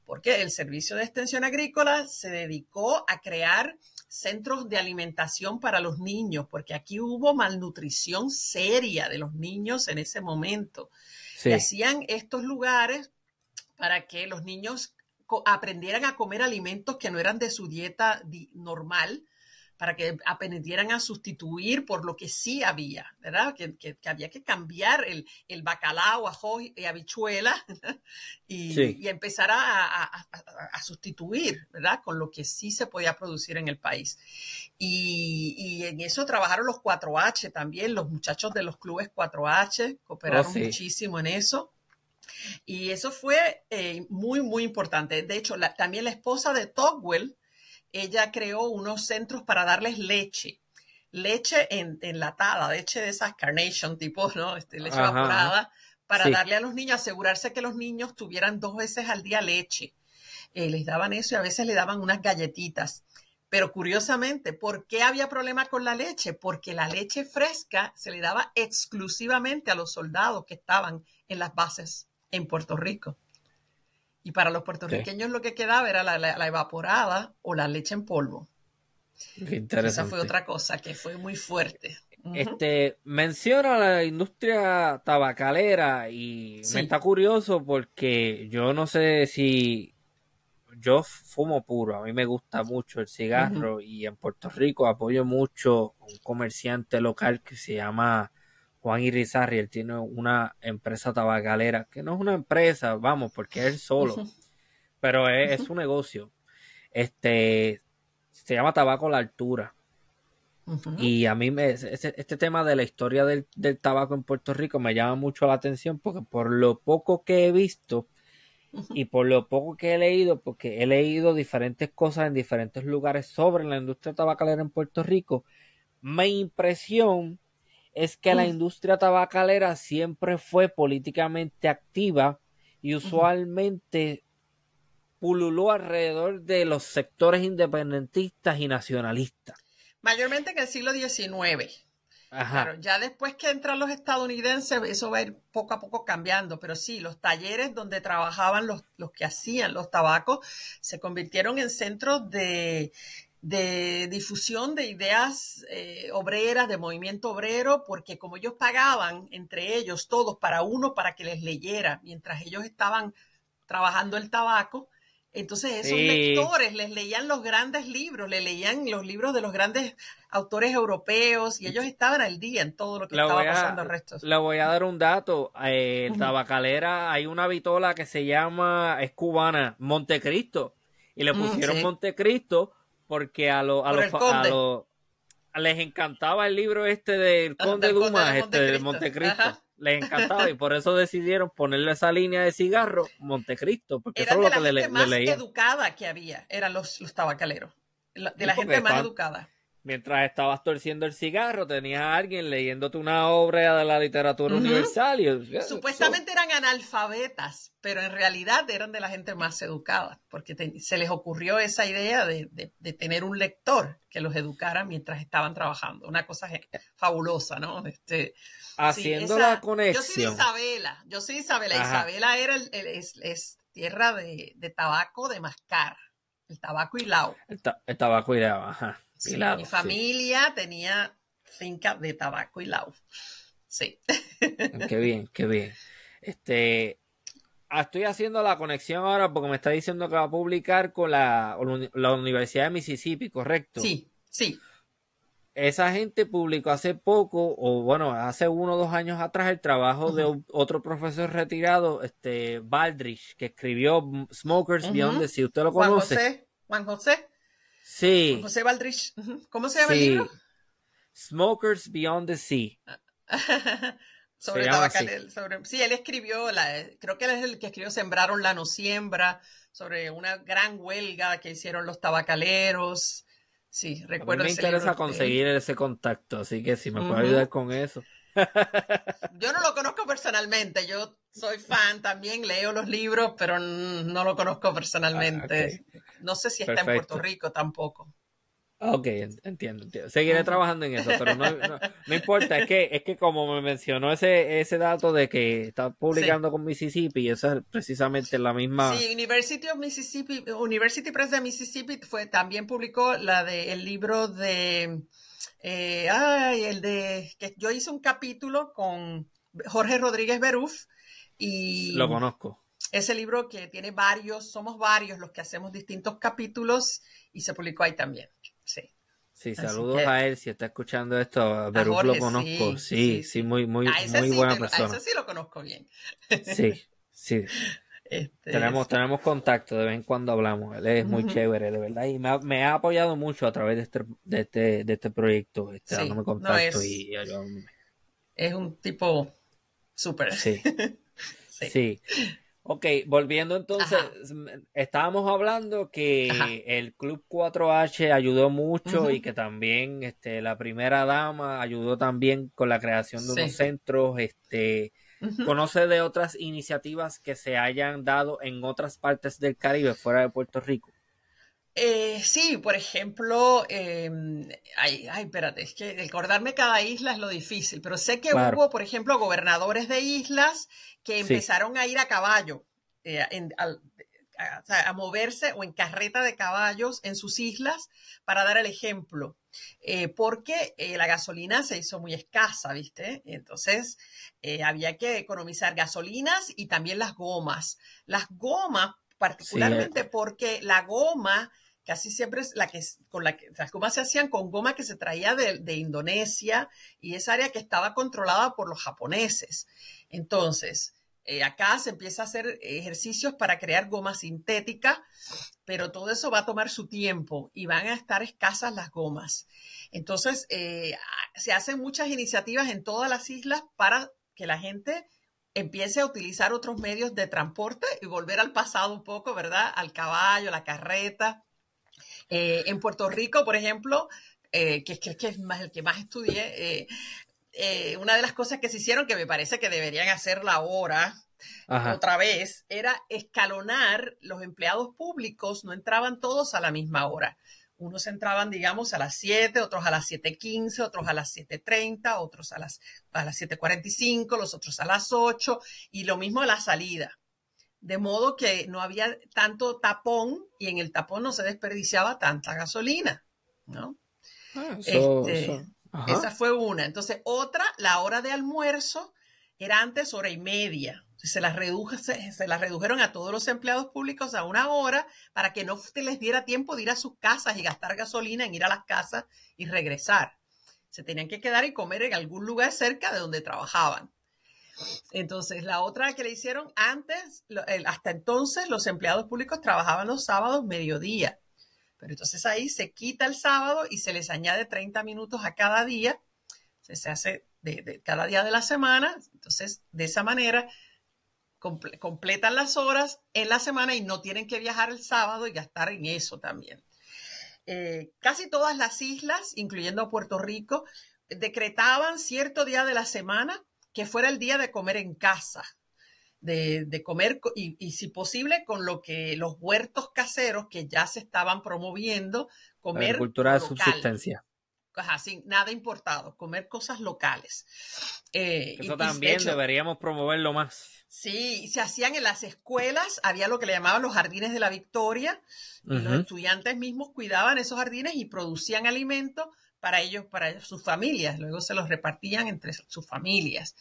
Porque el servicio de extensión agrícola se dedicó a crear centros de alimentación para los niños, porque aquí hubo malnutrición seria de los niños en ese momento. Se hacían estos lugares para que los niños aprendieran a comer alimentos que no eran de su dieta normal, para que aprendieran a sustituir por lo que sí había, ¿verdad? Que, había que cambiar el, bacalao, ajo y habichuela y, empezar a, sustituir, ¿verdad? Con lo que sí se podía producir en el país. Y, en eso trabajaron los 4H también, los muchachos de los clubes 4H cooperaron oh, muchísimo en eso. Y eso fue eh, muy, muy importante. De hecho, también la esposa de Togwell, ella creó unos centros para darles leche. Leche enlatada, leche de esas carnation tipo, ¿no? Este, leche evaporada, para darle a los niños, asegurarse que los niños tuvieran dos veces al día leche. Eh, les daban eso y a veces le daban unas galletitas. Pero curiosamente, ¿por qué había problema con la leche? Porque la leche fresca se le daba exclusivamente a los soldados que estaban en las bases en Puerto Rico. Y para los puertorriqueños lo que quedaba era la, evaporada o la leche en polvo. Esa fue otra cosa que fue muy fuerte. Este menciona la industria tabacalera y me está curioso porque yo no sé si yo fumo puro, a mí me gusta mucho el cigarro y en Puerto Rico apoyo mucho un comerciante local que se llama Juan Irizarri, él tiene una empresa tabacalera, que no es una empresa, vamos, porque es él solo, pero es, un negocio. Este se llama Tabaco La Altura. Y a mí me, este, tema de la historia del, tabaco en Puerto Rico me llama mucho la atención porque por lo poco que he visto y por lo poco que he leído, porque he leído diferentes cosas en diferentes lugares sobre la industria tabacalera en Puerto Rico, mi impresión es que la industria tabacalera siempre fue políticamente activa y usualmente pululó alrededor de los sectores independentistas y nacionalistas. Mayormente en el siglo XIX. Claro, ya después que entran los estadounidenses, eso va a ir poco a poco cambiando, pero sí, los talleres donde trabajaban los, los que hacían los tabacos se convirtieron en centros de, de difusión de ideas eh, obreras, de movimiento obrero, porque como ellos pagaban entre ellos todos para uno para que les leyera, mientras ellos estaban trabajando el tabaco. Entonces esos lectores les leían los grandes libros, le leían los libros de los grandes autores europeos y ellos estaban al día en todo lo que estaba pasando el resto. Le voy a dar un dato. Eh, tabacalera, hay una vitola que se llama, es cubana, Montecristo. Y le pusieron Montecristo porque a, los a, los, les encantaba el libro este del Conde Dumas, este de Montecristo. Les encantaba y por eso decidieron ponerle esa línea de cigarro Montecristo, porque eso es lo que le, le, más educada que había, eran los, los tabacaleros, de la gente más educada mientras estabas torciendo el cigarro, tenías a alguien leyéndote una obra de la literatura universal. Y, Supuestamente eran analfabetas, pero en realidad eran de la gente más educada, porque se les ocurrió esa idea de, tener un lector que los educara mientras estaban trabajando. Una cosa fabulosa, ¿no? Este, Haciendo la conexión. Yo soy Isabela, yo soy Isabela. Isabela era es, tierra de, tabaco de mascar, el tabaco y lao. El, el tabaco y lao, ajá mi familia tenía finca de tabaco y lau. Sí. Qué bien, qué bien. Este, ah, estoy haciendo la conexión ahora porque me está diciendo que va a publicar con la, Universidad de Mississippi, ¿correcto? Sí, sí. Esa gente publicó hace poco, o bueno, hace uno o dos años atrás, el trabajo de otro profesor retirado, este Baldrich, que escribió Smokers Beyond the Sea. ¿Usted lo conoce? Juan José. Juan José. Sí. José Baldrich. ¿Cómo se llama el libro? Smokers Beyond the Sea. sobre tabacal, sobre, sí, él escribió, la, creo que él es el que escribió Sembraron la no siembra, sobre una gran huelga que hicieron los tabacaleros. Sí, recuerdo. A mí me interesa conseguir ese contacto, así que si me puede ayudar con eso. Yo no lo conozco personalmente, yo soy fan también, leo los libros, pero no lo conozco personalmente. Ah, no sé si está en Puerto Rico tampoco. Ok, entiendo, Seguiré trabajando en eso, pero no, importa, es que, es que como me mencionó ese, ese dato de que está publicando con Mississippi, y eso es precisamente la misma. Sí, University of Mississippi, University Press de Mississippi fue, también publicó la de el libro de eh, ay, el de que yo hice un capítulo con Jorge Rodríguez Beruf y lo conozco. Ese libro que tiene varios, somos varios los que hacemos distintos capítulos y se publicó ahí también. Sí. Sí, saludos a él si está escuchando esto. Beruf lo conozco. Sí, sí, muy, muy, muy buena persona. A ese sí lo conozco bien. Sí, sí. Este, tenemos, tenemos contacto, de vez en cuando hablamos. Él es muy chévere, de verdad. Y me ha, apoyado mucho a través de este, de este, de este proyecto, este, dándome contacto. y, es un tipo súper. Sí. sí. Ok, volviendo entonces, estábamos hablando que el Club 4H ayudó mucho y que también este, la primera dama ayudó también con la creación de unos centros este, ¿Conoce de otras iniciativas que se hayan dado en otras partes del Caribe, fuera de Puerto Rico? Eh, sí, por ejemplo, em, ay, ay, espérate, es que recordarme cada isla es lo difícil, pero sé que hubo, por ejemplo, gobernadores de islas que empezaron a ir a caballo, eh, a, moverse o en carreta de caballos en sus islas para dar el ejemplo, eh, porque la gasolina se hizo muy escasa, ¿viste? Entonces, eh, había que economizar gasolinas y también las gomas. Las gomas, particularmente porque la goma casi siempre es la que con la que las gomas se hacían con goma que se traía de, Indonesia y esa área que estaba controlada por los japoneses. Entonces, eh, acá se empieza a hacer ejercicios para crear goma sintética, pero todo eso va a tomar su tiempo y van a estar escasas las gomas. Entonces, eh, se hacen muchas iniciativas en todas las islas para que la gente empiece a utilizar otros medios de transporte y volver al pasado un poco, ¿verdad? Al caballo, la carreta. Eh, en Puerto Rico, por ejemplo, eh, que, que, que, es más, el que más estudié, eh, una de las cosas que se hicieron que me parece que deberían hacerla ahora, otra vez, era escalonar los empleados públicos, no entraban todos a la misma hora unos entraban, digamos, a las 7, otros a las 7.15, otros a las 7.30, otros a las, a las 7.45, los otros a las 8 y lo mismo a la salida. De modo que no había tanto tapón y en el tapón no se desperdiciaba tanta gasolina, ¿no? Ah, este, esa fue una. Entonces, otra, la hora de almuerzo era antes hora y media Se las, se, las redujeron a todos los empleados públicos a una hora para que no les diera tiempo de ir a sus casas y gastar gasolina en ir a las casas y regresar. Se tenían que quedar y comer en algún lugar cerca de donde trabajaban. Entonces, la otra que le hicieron antes, hasta entonces los empleados públicos trabajaban los sábados mediodía. Pero entonces ahí se quita el sábado y se les añade 30 minutos a cada día. Se hace de, cada día de la semana. Entonces, de esa manera, completan las horas en la semana y no tienen que viajar el sábado y gastar en eso también. Eh, casi todas las islas, incluyendo Puerto Rico, decretaban cierto día de la semana que fuera el día de comer en casa, de, comer y, si posible con lo que los huertos caseros que ya se estaban promoviendo, comer. cultura de subsistencia sin nada importado, comer cosas locales. Eh, Eso también deberíamos promoverlo más. Sí, se hacían en las escuelas, había lo que le llamaban los jardines de la victoria, y los estudiantes mismos cuidaban esos jardines y producían alimento para ellos, para sus familias, luego se los repartían entre sus familias.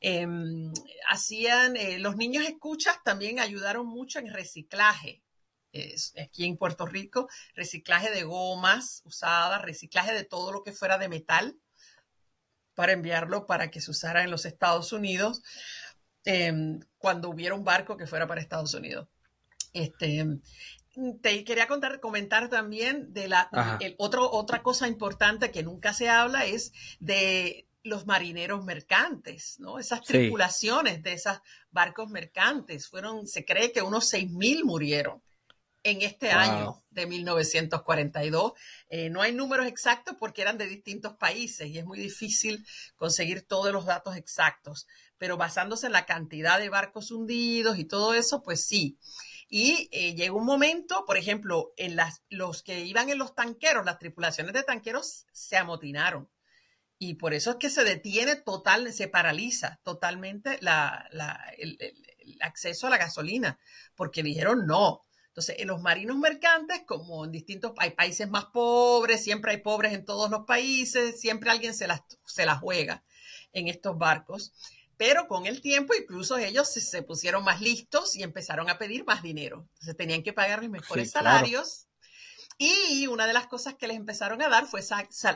Em, hacían, eh, los niños escuchas también ayudaron mucho en reciclaje, aquí en Puerto Rico, reciclaje de gomas usadas, reciclaje de todo lo que fuera de metal para enviarlo para que se usara en los Estados Unidos em, cuando hubiera un barco que fuera para Estados Unidos. Este, te quería contar, comentar también de la otro, otra cosa importante que nunca se habla es de los marineros mercantes, ¿no? Esas tripulaciones de esos barcos mercantes fueron, se cree que unos 6.000 murieron en este año de 1942. Eh, no hay números exactos porque eran de distintos países y es muy difícil conseguir todos los datos exactos, pero basándose en la cantidad de barcos hundidos y todo eso, pues sí. Y eh, llegó un momento, por ejemplo, en las, los que iban en los tanqueros, las tripulaciones de tanqueros se amotinaron. Y por eso es que se detiene total, se paraliza totalmente el acceso a la gasolina, porque dijeron no, entonces, en los marinos mercantes, como en distintos hay países más pobres, siempre hay pobres en todos los países, siempre alguien se las, se juega en estos barcos. Pero con el tiempo, incluso ellos se, pusieron más listos y empezaron a pedir más dinero. Entonces, tenían que pagarles mejores salarios. Y una de las cosas que les empezaron a dar fue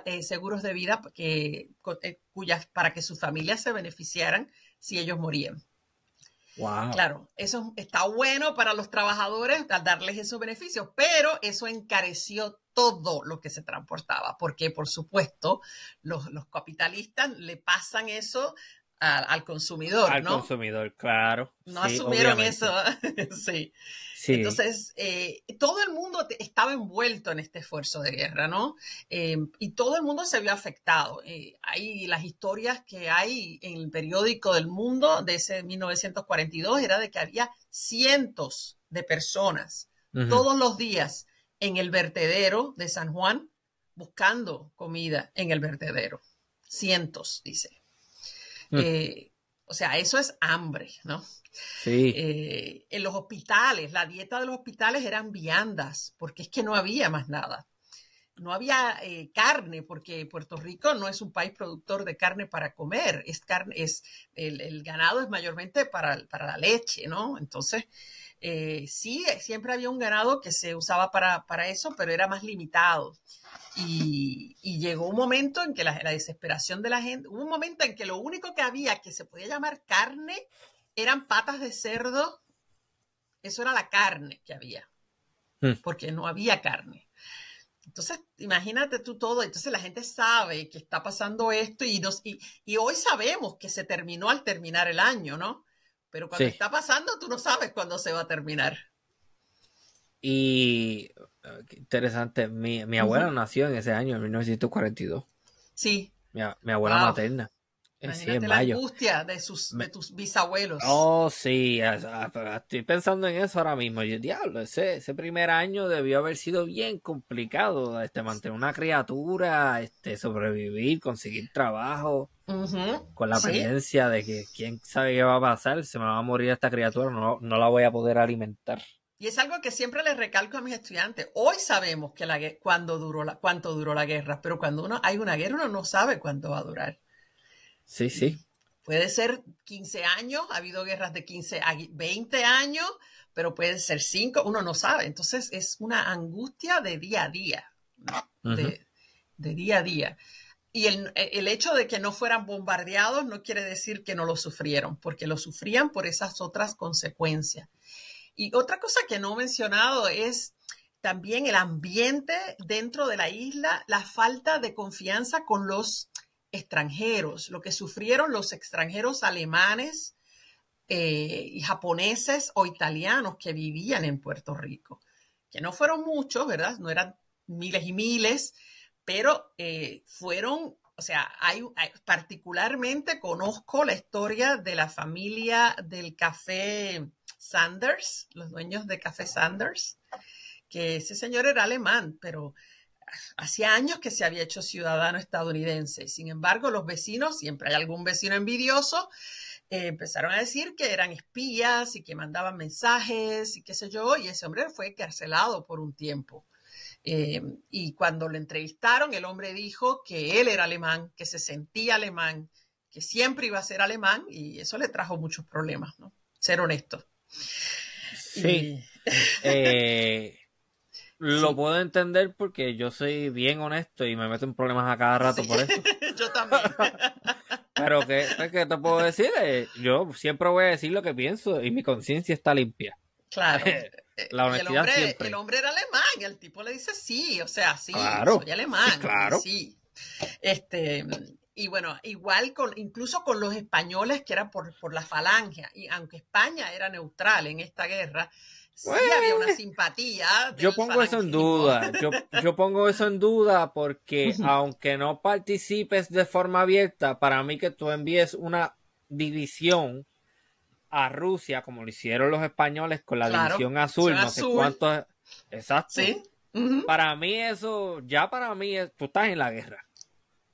eh, seguros de vida que, eh, cuyas, para que sus familias se beneficiaran si ellos morían. Claro, eso está bueno para los trabajadores darles esos beneficios, pero eso encareció todo lo que se transportaba, porque por supuesto los, capitalistas le pasan eso al consumidor, al consumidor, claro. No asumieron eso, sí. Entonces, eh, todo el mundo estaba envuelto en este esfuerzo de guerra, ¿no? Eh, y todo el mundo se vio afectado. Eh, hay las historias que hay en el periódico del mundo de ese 1942 era de que había cientos de personas todos los días en el vertedero de San Juan buscando comida en el vertedero. Cientos, dice. Mm. o sea, eso es hambre, ¿no? Sí. Eh, en los hospitales, la dieta de los hospitales eran viandas, porque es que no había más nada. No había eh, carne, porque Puerto Rico no es un país productor de carne para comer, es carne, es, el, ganado es mayormente para, para, la leche, ¿no? Entonces, eh, sí, siempre había un ganado que se usaba para, para eso, pero era más limitado. Y, llegó un momento en que la, la, desesperación de la gente, hubo un momento en que lo único que había que se podía llamar carne eran patas de cerdo, eso era la carne que había, hmm. porque no había carne. Entonces, imagínate tú todo, entonces la gente sabe que está pasando esto y, nos, y, hoy sabemos que se terminó al terminar el año, ¿no? Pero cuando está pasando, tú no sabes cuándo se va a terminar. Y interesante, mi, abuela nació en ese año, en 1942. Sí. Mi, abuela materna. Imagínate la angustia de, sus, de tus bisabuelos. Oh, sí, estoy pensando en eso ahora mismo. Yo, diablo, ese, ese primer año debió haber sido bien complicado, este, mantener una criatura, este, sobrevivir, conseguir trabajo, con la presencia de que quién sabe qué va a pasar, se me va a morir esta criatura, no, no la voy a poder alimentar. Y es algo que siempre les recalco a mis estudiantes. Hoy sabemos que la, cuándo duró la, cuánto duró la guerra, pero cuando uno, hay una guerra uno no sabe cuánto va a durar. Sí, sí. puede ser 15 años, ha habido guerras de 15 a 20 años, pero puede ser 5, uno no sabe. Entonces es una angustia de día a día, de, día a día. Y el, el, hecho de que no fueran bombardeados no quiere decir que no lo sufrieron, porque lo sufrían por esas otras consecuencias. Y otra cosa que no he mencionado es también el ambiente dentro de la isla, la falta de confianza con los extranjeros, lo que sufrieron los extranjeros alemanes eh, y japoneses o italianos que vivían en Puerto Rico, que no fueron muchos, ¿verdad? No eran miles y miles, pero eh, fueron, o sea, hay, particularmente conozco la historia de la familia del café Sanders, los dueños de Café Sanders, que ese señor era alemán, pero hacía años que se había hecho ciudadano estadounidense. Sin embargo, los vecinos, siempre hay algún vecino envidioso, eh, empezaron a decir que eran espías y que mandaban mensajes y qué sé yo, y ese hombre fue carcelado por un tiempo. Eh, y cuando lo entrevistaron, el hombre dijo que él era alemán, que se sentía alemán, que siempre iba a ser alemán, y eso le trajo muchos problemas, ¿no? Ser honesto. Sí. Eh, lo puedo entender porque yo soy bien honesto y me meto en problemas a cada rato por eso. yo también. Pero ¿qué, ¿qué te puedo decir? Eh, yo siempre voy a decir lo que pienso y mi conciencia está limpia. Claro. La honestidad el hombre, siempre. El hombre era alemán y el tipo le dice sí, o sea, sí, soy alemán. claro. Sí. Este, y bueno, igual con, incluso con los españoles que era por, por la falange, y aunque España era neutral en esta guerra, sí había una simpatía. Yo pongo eso en duda. Yo, pongo eso en duda porque aunque no participes de forma abierta, para mí que tú envíes una división a Rusia, como lo hicieron los españoles con la división azul, no sé cuánto. Exacto. Para mí eso, ya para mí, tú estás en la guerra.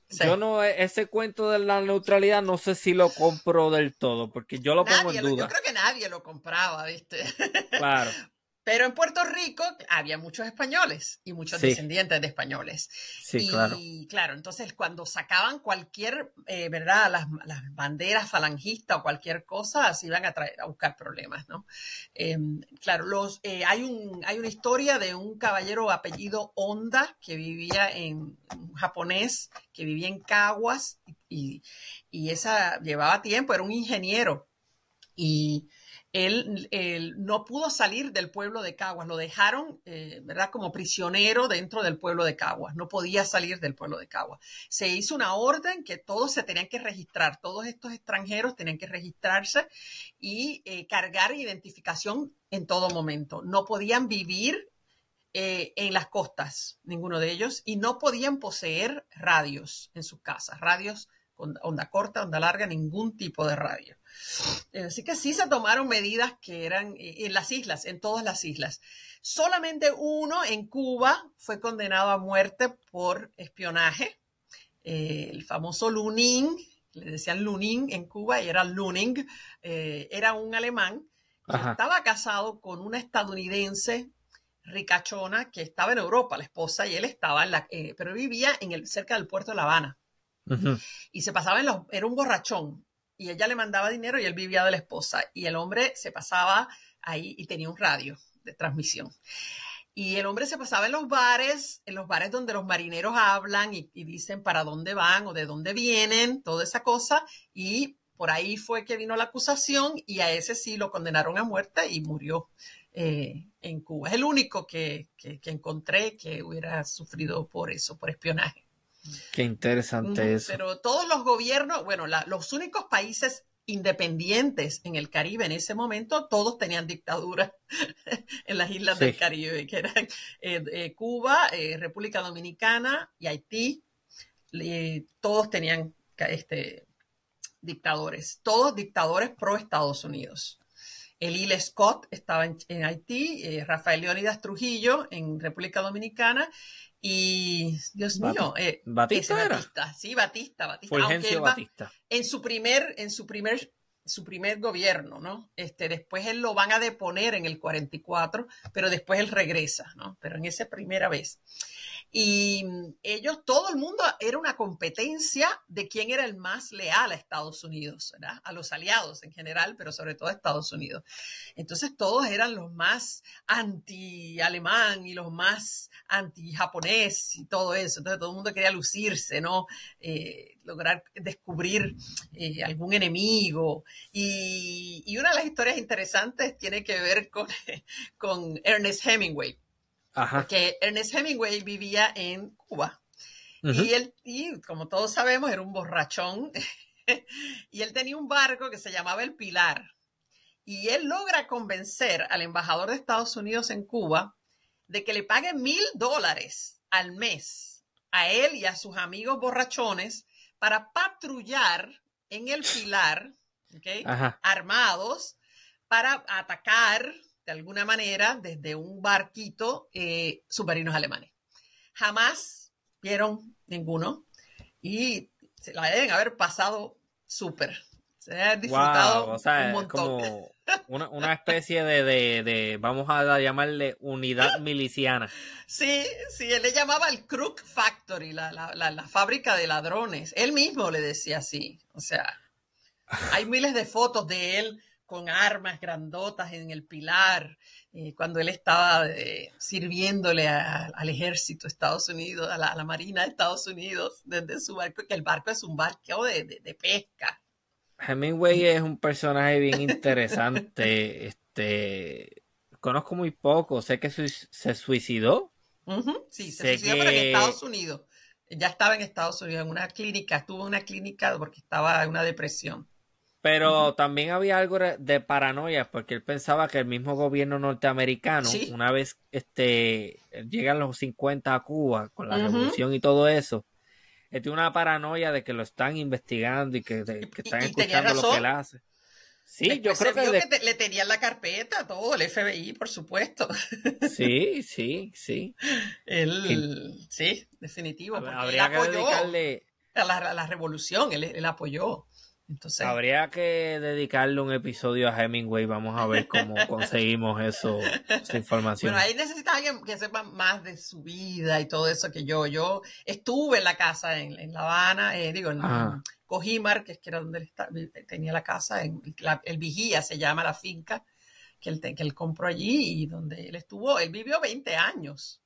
Yo no, e, ese cuento de la neutralidad no sé si lo compro del todo, porque yo lo pongo en duda. Yo creo que nadie lo compraba, ¿viste? Claro. Pero en Puerto Rico había muchos españoles y muchos descendientes de españoles. Sí, y, claro. entonces cuando sacaban cualquier, eh, ¿verdad? Las, banderas falangistas o cualquier cosa, se iban a, traer, a buscar problemas, ¿no? Em, claro, los, eh, hay, un, hay una historia de un caballero apellido Honda que vivía en, un japonés, que vivía en Caguas y, y esa llevaba tiempo, era un ingeniero. Y él, no pudo salir del pueblo de Caguas, lo dejaron, eh, ¿verdad?, como prisionero dentro del pueblo de Caguas, no podía salir del pueblo de Caguas. Se hizo una orden que todos se tenían que registrar, todos estos extranjeros tenían que registrarse y eh, cargar identificación en todo momento. No podían vivir eh, en las costas, ninguno de ellos, y no podían poseer radios en sus casas, radios onda corta, onda larga, ningún tipo de radio. Eh, así que sí se tomaron medidas que eran eh, en las islas, en todas las islas. Solamente uno en Cuba fue condenado a muerte por espionaje, eh, el famoso Luning, le decían Luning en Cuba y era Luning, era un alemán que estaba casado con una estadounidense ricachona que estaba en Europa, la esposa, y él estaba en la, pero vivía en el, cerca del puerto de La Habana. Y se pasaba en los, era un borrachón, y ella le mandaba dinero y él vivía de la esposa. Y el hombre se pasaba ahí y tenía un radio de transmisión. Y el hombre se pasaba en los bares, en los bares donde los marineros hablan y, dicen para dónde van o de dónde vienen, toda esa cosa. Y por ahí fue que vino la acusación y a ese sí lo condenaron a muerte y murió eh, en Cuba. Es el único que, que encontré que hubiera sufrido por eso, por espionaje. Qué interesante eso. Pero todos los gobiernos, bueno, los únicos países independientes en el Caribe en ese momento, todos tenían dictadura en las islas del Caribe, que eran eh, eh, Cuba, eh, República Dominicana y Haití. todos tenían este, dictadores, todos dictadores pro Estados Unidos. Elil Scott estaba en, en Haití, Rafael Leónidas Trujillo en República Dominicana y Dios mío, eh, ¿Batista, Batista, sí, Batista, Batista. Batista. En su primer, en su primer su primer gobierno, ¿no? Este, después él lo van a deponer en el 44, pero después él regresa, ¿no? Pero en esa primera vez. Y ellos, todo el mundo era una competencia de quién era el más leal a Estados Unidos, ¿verdad? A los aliados en general, pero sobre todo a Estados Unidos. Entonces todos eran los más anti-alemán y los más anti-japonés y todo eso. Entonces todo el mundo quería lucirse, ¿no? Eh, lograr descubrir eh, algún enemigo. Y, y, una de las historias interesantes tiene que ver con, con Ernest Hemingway porque Ernest Hemingway vivía en Cuba. y, él, y como todos sabemos, era un borrachón. y él tenía un barco que se llamaba El Pilar. Y él logra convencer al embajador de Estados Unidos en Cuba de que le pague mil dólares al mes a él y a sus amigos borrachones para patrullar en el Pilar, armados, para atacar de alguna manera desde un barquito eh, submarinos alemanes. Jamás vieron ninguno y se la deben haber pasado súper. Se ha disfrutado un montón. Como una, especie de, vamos a llamarle unidad miliciana. Sí, sí, él le llamaba el Crook Factory, la, la fábrica de ladrones. Él mismo le decía así. O sea, hay miles de fotos de él con armas grandotas en el pilar, eh, cuando él estaba eh, sirviéndole al ejército de Estados Unidos, a la, Marina de Estados Unidos, desde su barco, que el barco es un barco de, pesca. Hemingway es un personaje bien interesante. este conozco muy poco, sé que se suicidó. Sí, se suicidó, pero en Estados Unidos. Ya estaba en Estados Unidos, en una clínica, estuvo en una clínica porque estaba en una depresión. Pero también había algo de paranoia, porque él pensaba que el mismo gobierno norteamericano, una vez este, llegan los 50 a Cuba con la revolución y todo eso, él tiene una paranoia de que lo están investigando y que, están escuchando lo que él hace. Sí, yo creo que, le tenían la carpeta, todo, el FBI, por supuesto. Sí, sí, sí. Él, sí, definitivo. Habría que dedicarle... a, la, revolución, él apoyó. Habría que dedicarle un episodio a Hemingway. Vamos a ver cómo conseguimos eso, esa información. Bueno, ahí necesita alguien que sepa más de su vida y todo eso que yo. Yo estuve en la casa en, La Habana, eh, digo, en, Cojimar, que es que era donde él tenía la casa, en el Vigía se llama la finca que él, que él compró allí y donde él estuvo. Él vivió 20 años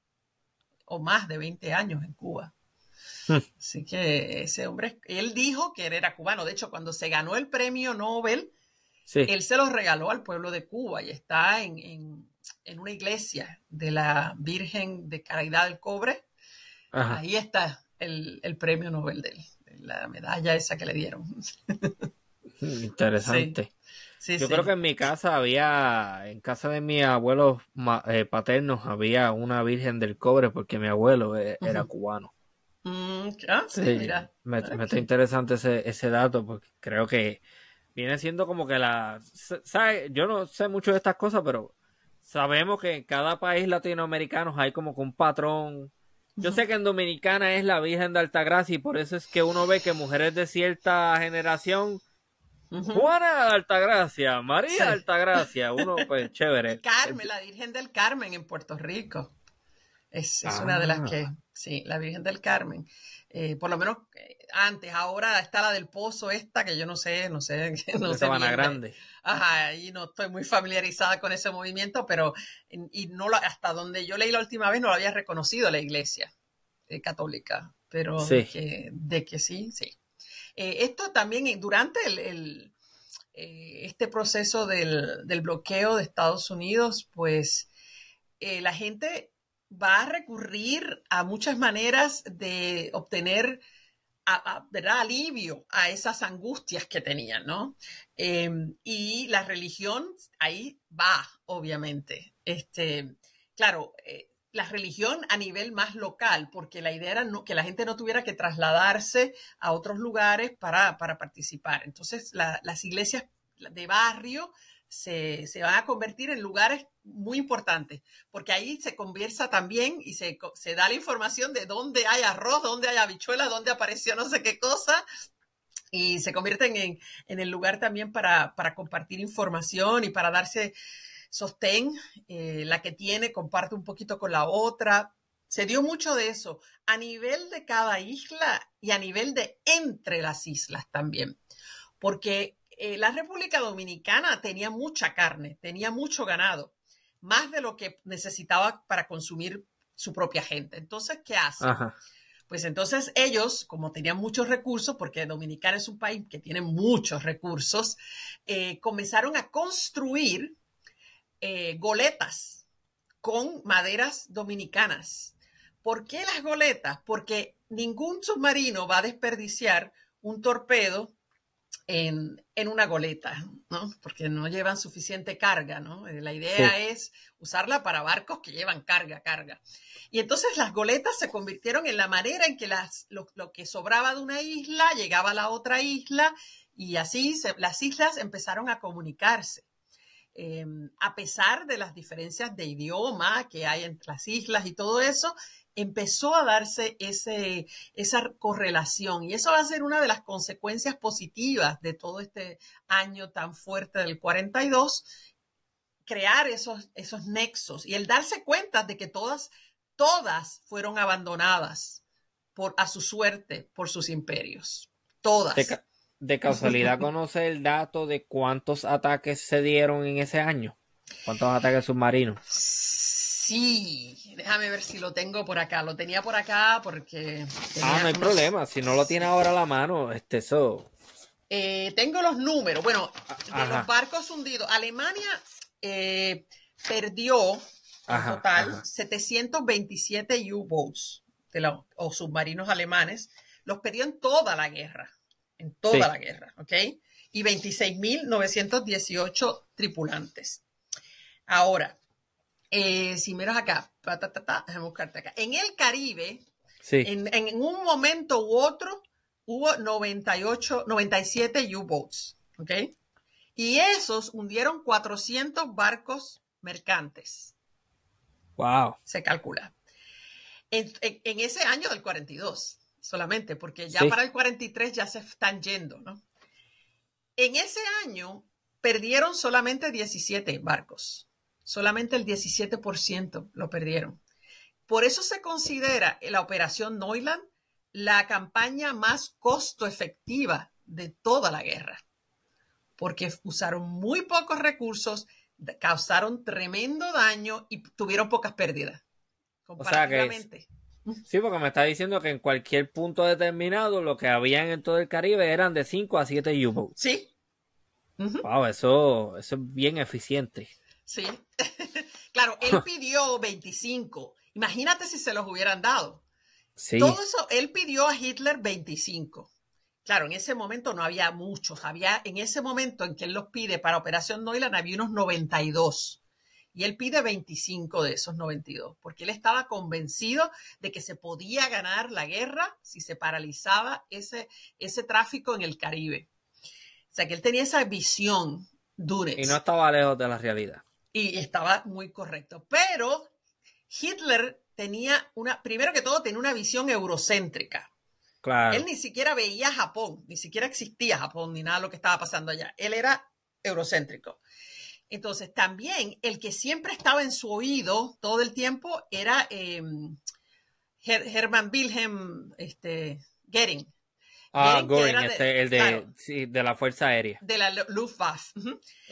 o más de 20 años en Cuba. Así que ese hombre, él dijo que él era cubano. De hecho, cuando se ganó el premio Nobel, él se lo regaló al pueblo de Cuba y está en, una iglesia de la Virgen de Caridad del Cobre. Ahí está el, premio Nobel de él, la medalla esa que le dieron. Interesante. Yo creo que en mi casa había, en casa de mis abuelos eh, paternos, había una Virgen del Cobre porque mi abuelo eh, era cubano. Mm, ah, sí, mira. Me, está interesante ese, ese dato porque creo que viene siendo como que la... ¿sabe? Yo no sé mucho de estas cosas, pero sabemos que en cada país latinoamericano hay como que un patrón. Yo sé que en Dominicana es la Virgen de Altagracia y por eso es que uno ve que mujeres de cierta generación... Juana de Altagracia, María de Altagracia, uno pues chévere. Carmen, la Virgen del Carmen en Puerto Rico. Es, una de las que, ah. Sí, la Virgen del Carmen. Eh, por lo menos eh, antes, ahora está la del Pozo esta, que yo no sé, no sé. No sé Grande. Ajá, y no estoy muy familiarizada con ese movimiento, pero y no lo, hasta donde yo leí la última vez no lo había reconocido la iglesia eh, católica, pero de, que, sí, sí. esto también durante el, este proceso del, del, bloqueo de Estados Unidos, pues la gente va a recurrir a muchas maneras de obtener alivio a esas angustias que tenían, ¿no? Em, y la religión ahí va, obviamente. Este, claro, eh, la religión a nivel más local, porque la idea era que la gente no tuviera que trasladarse a otros lugares para, participar. Entonces, las iglesias de barrio se, se, van a convertir en lugares muy importantes, porque ahí se conversa también y se, da la información de dónde hay arroz, dónde hay habichuela, dónde apareció no sé qué cosa. y se convierten en, en el lugar también para, para, compartir información y para darse sostén. Eh, la que tiene comparte un poquito con la otra. Se dio mucho de eso a nivel de cada isla y a nivel de entre las islas también, porque eh, la República Dominicana tenía mucha carne, tenía mucho ganado, más de lo que necesitaba para consumir su propia gente. Entonces, ¿qué hace? Pues entonces ellos, como tenían muchos recursos, porque Dominicana es un país que tiene muchos recursos, eh, comenzaron a construir eh, goletas con maderas dominicanas. ¿Por qué las goletas? Porque ningún submarino va a desperdiciar un torpedo en, una goleta, ¿no? Porque no llevan suficiente carga, ¿no? Eh, la idea es usarla para barcos que llevan carga, carga. Y entonces las goletas se convirtieron en la manera en que las, lo, que sobraba de una isla llegaba a la otra isla y así las islas empezaron a comunicarse. Em, a pesar de las diferencias de idioma que hay entre las islas y todo eso, empezó a darse ese, esa correlación y eso va a ser una de las consecuencias positivas de todo este año tan fuerte del 42, crear esos, esos nexos y el darse cuenta de que todas todas fueron abandonadas por, a su suerte por sus imperios. Todas. De, casualidad conoce el dato de cuántos ataques se dieron en ese año? ¿Cuántos ataques submarinos? Sí, déjame ver si lo tengo por acá. Lo tenía por acá porque. Ah, no hay problema. Si no lo tiene ahora a la mano, este eso. Eh, tengo los números. Bueno, de los barcos hundidos. Alemania eh, perdió en total 727 U-boats o submarinos alemanes. Los perdió en toda la guerra, en toda la guerra, ¿ok? Y 26.918 tripulantes. Ahora, eh, si miras acá, déjame buscarte acá. En el Caribe, en, en, un momento u otro, hubo 98, 97 U-boats, ¿ok? Y esos hundieron 400 barcos mercantes. Wow. Se calcula. En, ese año del 42 solamente, porque ya para el 43 ya se están yendo, ¿no? En ese año perdieron solamente 17 barcos, solamente el 17% lo perdieron. Por eso se considera la operación Neuland la campaña más costo efectiva de toda la guerra, porque usaron muy pocos recursos, causaron tremendo daño y tuvieron pocas pérdidas. Comparativamente. sí, porque me está diciendo que en cualquier punto determinado lo que habían en todo el Caribe eran de 5 a 7 U-boats. Sí. Wow, eso, eso es bien eficiente. Sí. claro, él pidió 25. Imagínate si se los hubieran dado. Sí. Todo eso, él pidió a Hitler 25. Claro, en ese momento no había muchos, había en ese momento en que él los pide para Operación Neuland había unos 92 y él pide 25 de esos 92 porque él estaba convencido de que se podía ganar la guerra si se paralizaba ese, ese tráfico en el Caribe. O sea que él tenía esa visión dura. Y no estaba lejos de la realidad. Y estaba muy correcto. Pero Hitler tenía una, primero que todo, tenía una visión eurocéntrica. Él ni siquiera veía Japón, ni siquiera existía Japón, ni nada de lo que estaba pasando allá. Él era eurocéntrico. Entonces, también el que siempre estaba en su oído todo el tiempo era em, Hermann Wilhelm este, Goering. Ah, Goering, este, el de, de, la Fuerza Aérea. De la Luftwaffe.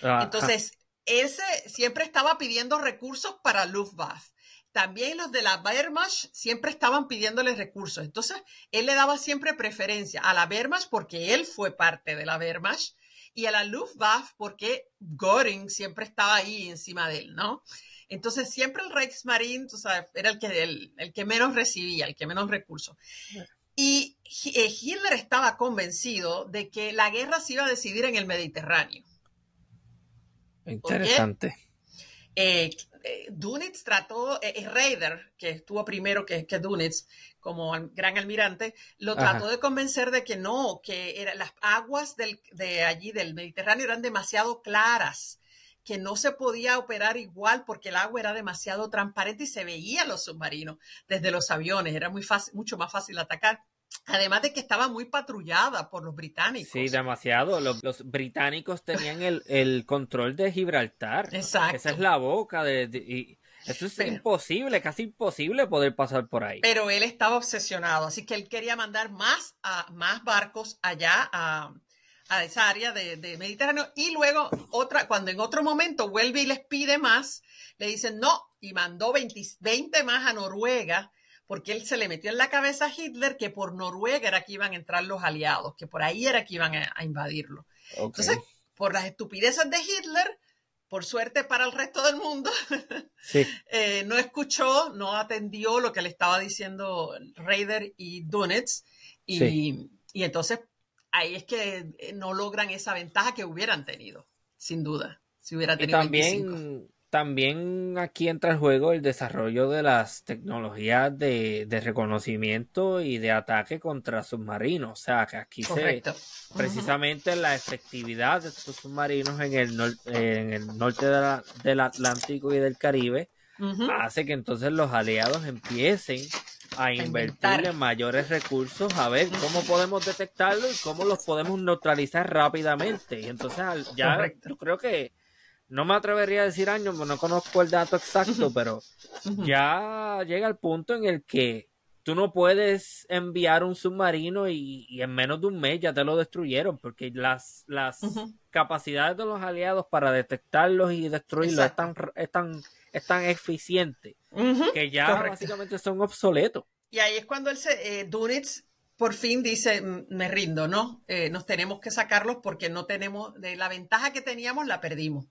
Ah, Entonces, ese siempre estaba pidiendo recursos para Luftwaffe también los de la Wehrmacht siempre estaban pidiéndole recursos. Entonces, él le daba siempre preferencia a la Wehrmacht porque él fue parte de la Wehrmacht y a la Luftwaffe porque Göring siempre estaba ahí encima de él, ¿no? Entonces, siempre el Reichsmarine, tú sabes, era el que, el, que menos recibía, el que menos recursos. Y eh, Hitler estaba convencido de que la guerra se iba a decidir en el Mediterráneo. Interesante. Eh, eh, Dunitz trató, eh, Raider, que estuvo primero que, que Dunitz como gran almirante, lo trató de convencer de que no, que era, las aguas de allí del Mediterráneo eran demasiado claras, que no se podía operar igual porque el agua era demasiado transparente y se veía los submarinos desde los aviones, era muy fácil, mucho más fácil atacar. Además de que estaba muy patrullada por los británicos. Sí, demasiado. Los, británicos tenían el, control de Gibraltar. Exacto. Esa es la boca de... y eso es imposible, casi imposible poder pasar por ahí. Pero él estaba obsesionado, así que él quería mandar más, a, más barcos allá a, esa área de, Mediterráneo y luego otra, cuando en otro momento vuelve y les pide más, le dicen no y mandó 20, 20 más a Noruega porque él se le metió en la cabeza a Hitler que por Noruega era que iban a entrar los aliados, que por ahí era que iban a, invadirlo. Entonces, por las estupideces de Hitler, por suerte para el resto del mundo, eh, no escuchó, no atendió lo que le estaba diciendo Raider y Dunitz, y, y entonces ahí es que no logran esa ventaja que hubieran tenido, sin duda. Si hubiera tenido y también, también aquí entra el juego el desarrollo de las tecnologías de, reconocimiento y de ataque contra submarinos. O sea, que aquí se precisamente la efectividad de estos submarinos en el, en el norte del Atlántico y del Caribe hace que entonces los aliados empiecen a invertir mayores recursos a ver cómo podemos detectarlo y cómo los podemos neutralizar rápidamente. Y entonces ya yo creo que no me atrevería a decir años, no conozco el dato exacto, pero ya llega el punto en el que tú no puedes enviar un submarino y, en menos de un mes ya te lo destruyeron, porque las, las capacidades de los aliados para detectarlos y destruirlos es tan, es tan, es tan eficiente que ya básicamente son obsoletos. Y ahí es cuando él se, eh, Dunitz por fin dice, me rindo, ¿no? Eh, nos tenemos que sacarlos porque no tenemos, de la ventaja que teníamos la perdimos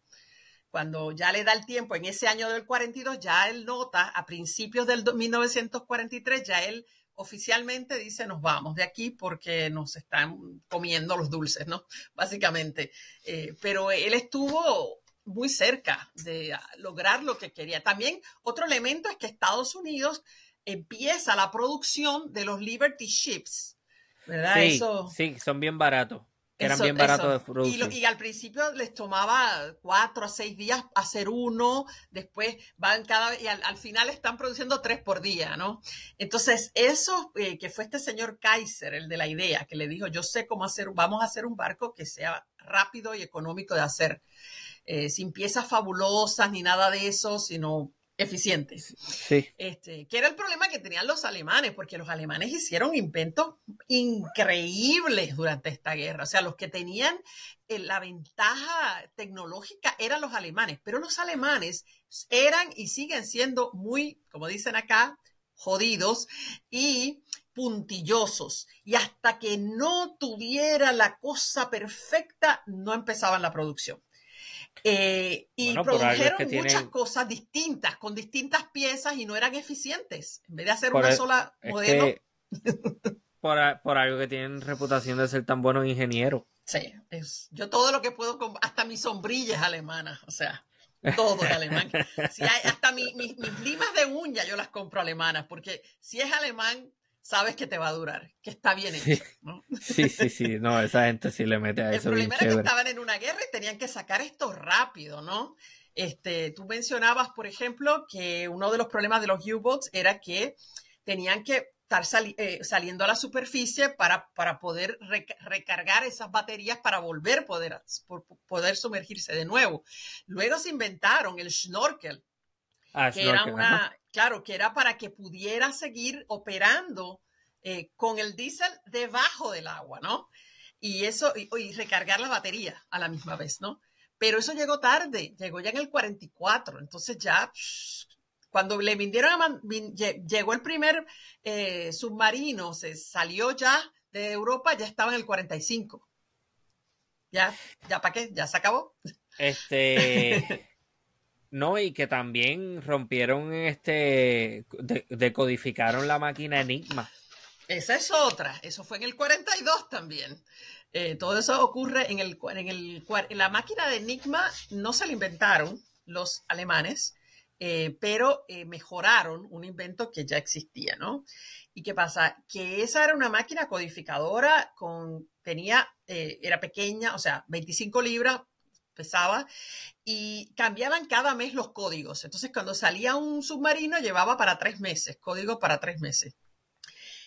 cuando ya le da el tiempo, en ese año del 42, ya él nota, a principios del 1943, ya él oficialmente dice, nos vamos de aquí porque nos están comiendo los dulces, ¿no? Básicamente. Eh, pero él estuvo muy cerca de lograr lo que quería. También otro elemento es que Estados Unidos empieza la producción de los Liberty Ships. ¿verdad? Sí, sí, son bien baratos. Eran bien baratos de producir. Y, al principio les tomaba cuatro a seis días hacer uno, después van cada vez, y al, final están produciendo tres por día, ¿no? Entonces, eso eh, que fue este señor Kaiser, el de la idea, que le dijo, yo sé cómo hacer, vamos a hacer un barco que sea rápido y económico de hacer, eh, sin piezas fabulosas ni nada de eso, sino eficientes. Sí. Este, que era el problema que tenían los alemanes, porque los alemanes hicieron inventos increíbles durante esta guerra. O sea, los que tenían eh, la ventaja tecnológica eran los alemanes, pero los alemanes eran y siguen siendo muy, como dicen acá, jodidos y puntillosos. Y hasta que no tuviera la cosa perfecta, no empezaban la producción. Eh, y produjeron muchas cosas distintas, con distintas piezas y no eran eficientes. En vez de hacer una e- sola modelo. por, algo que tienen reputación de ser tan buenos ingenieros. Sí, es, yo todo lo que puedo, hasta mis sombrillas alemanas, o sea, todo es alemán. hasta mis limas de uña yo las compro alemanas, porque si es alemán, sabes que te va a durar, que está bien hecho. Sí, sí, sí, no, esa gente sí le mete a eso. El problema era que estaban en una guerra y tenían que sacar esto rápido, ¿no? Este, tú mencionabas, por ejemplo, que uno de los problemas de los U-Boats era que tenían que estar eh, saliendo a la superficie para, para poder recargar esas baterías para volver poder, poder sumergirse de nuevo. Luego se inventaron el snorkel, ah, que era una, claro, que era para que pudiera seguir operando eh, con el diésel debajo del agua, ¿no? Y eso, y, recargar la batería a la misma vez, ¿no? Pero eso llegó tarde, llegó ya en el 44, entonces ya, cuando le vinieron a, llegó el primer eh, submarino, se salió ya de Europa, ya estaba en el 45. Ya, ya para qué, ya se acabó. Este, No, y que también rompieron este, decodificaron la máquina Enigma. Esa es otra, eso fue en el 42 también. Eh, todo eso ocurre en el, en el en la máquina de Enigma no se la inventaron los alemanes, eh, pero eh, mejoraron un invento que ya existía, ¿no? ¿Y qué pasa? Que esa era una máquina codificadora con, tenía, era pequeña, o sea, 25 libras, pesaba, y cambiaban cada mes los códigos. Entonces, cuando salía un submarino, llevaba para tres meses, código para tres meses.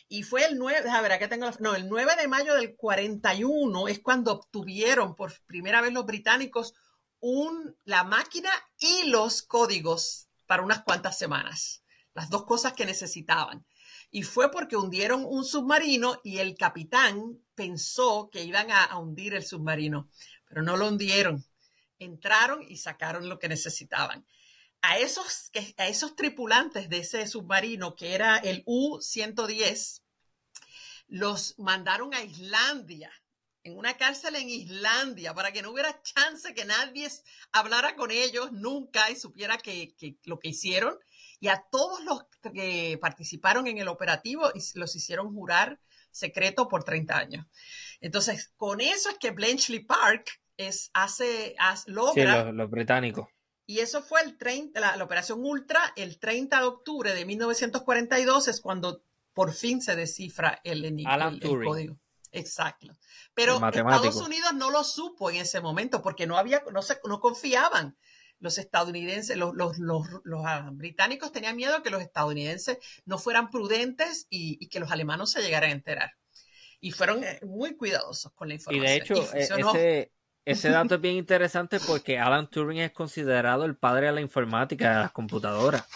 Y fue el 9, a ver, acá tengo la, no, el 9 de mayo del 41 es cuando obtuvieron por primera vez los británicos un, la máquina y los códigos para unas cuantas semanas. Las dos cosas que necesitaban. Y fue porque hundieron un submarino y el capitán pensó que iban a, a hundir el submarino, pero no lo hundieron. Entraron y sacaron lo que necesitaban a esos, a esos tripulantes de ese submarino, que era el U-110, los mandaron a Islandia, en una cárcel en Islandia, para que no hubiera chance que nadie hablara con ellos nunca y supiera que, lo que hicieron. Y a todos los que participaron en el operativo los hicieron jurar secreto por 30 años. Entonces, con eso es que Bletchley Park es, hace, logra... Sí, los británicos y eso fue el 30, la, operación Ultra, el 30 de octubre de 1942 es cuando por fin se descifra el, enigma, código. Exacto. Pero Estados Unidos no lo supo en ese momento porque no había, no, se, no confiaban. Los estadounidenses, los, los, los, ah, británicos tenían miedo que los estadounidenses no fueran prudentes y, que los alemanes se llegaran a enterar. Y fueron eh, muy cuidadosos con la información. Y de hecho, e, ese, ese dato es bien interesante porque Alan Turing es considerado el padre de la informática, de las computadoras.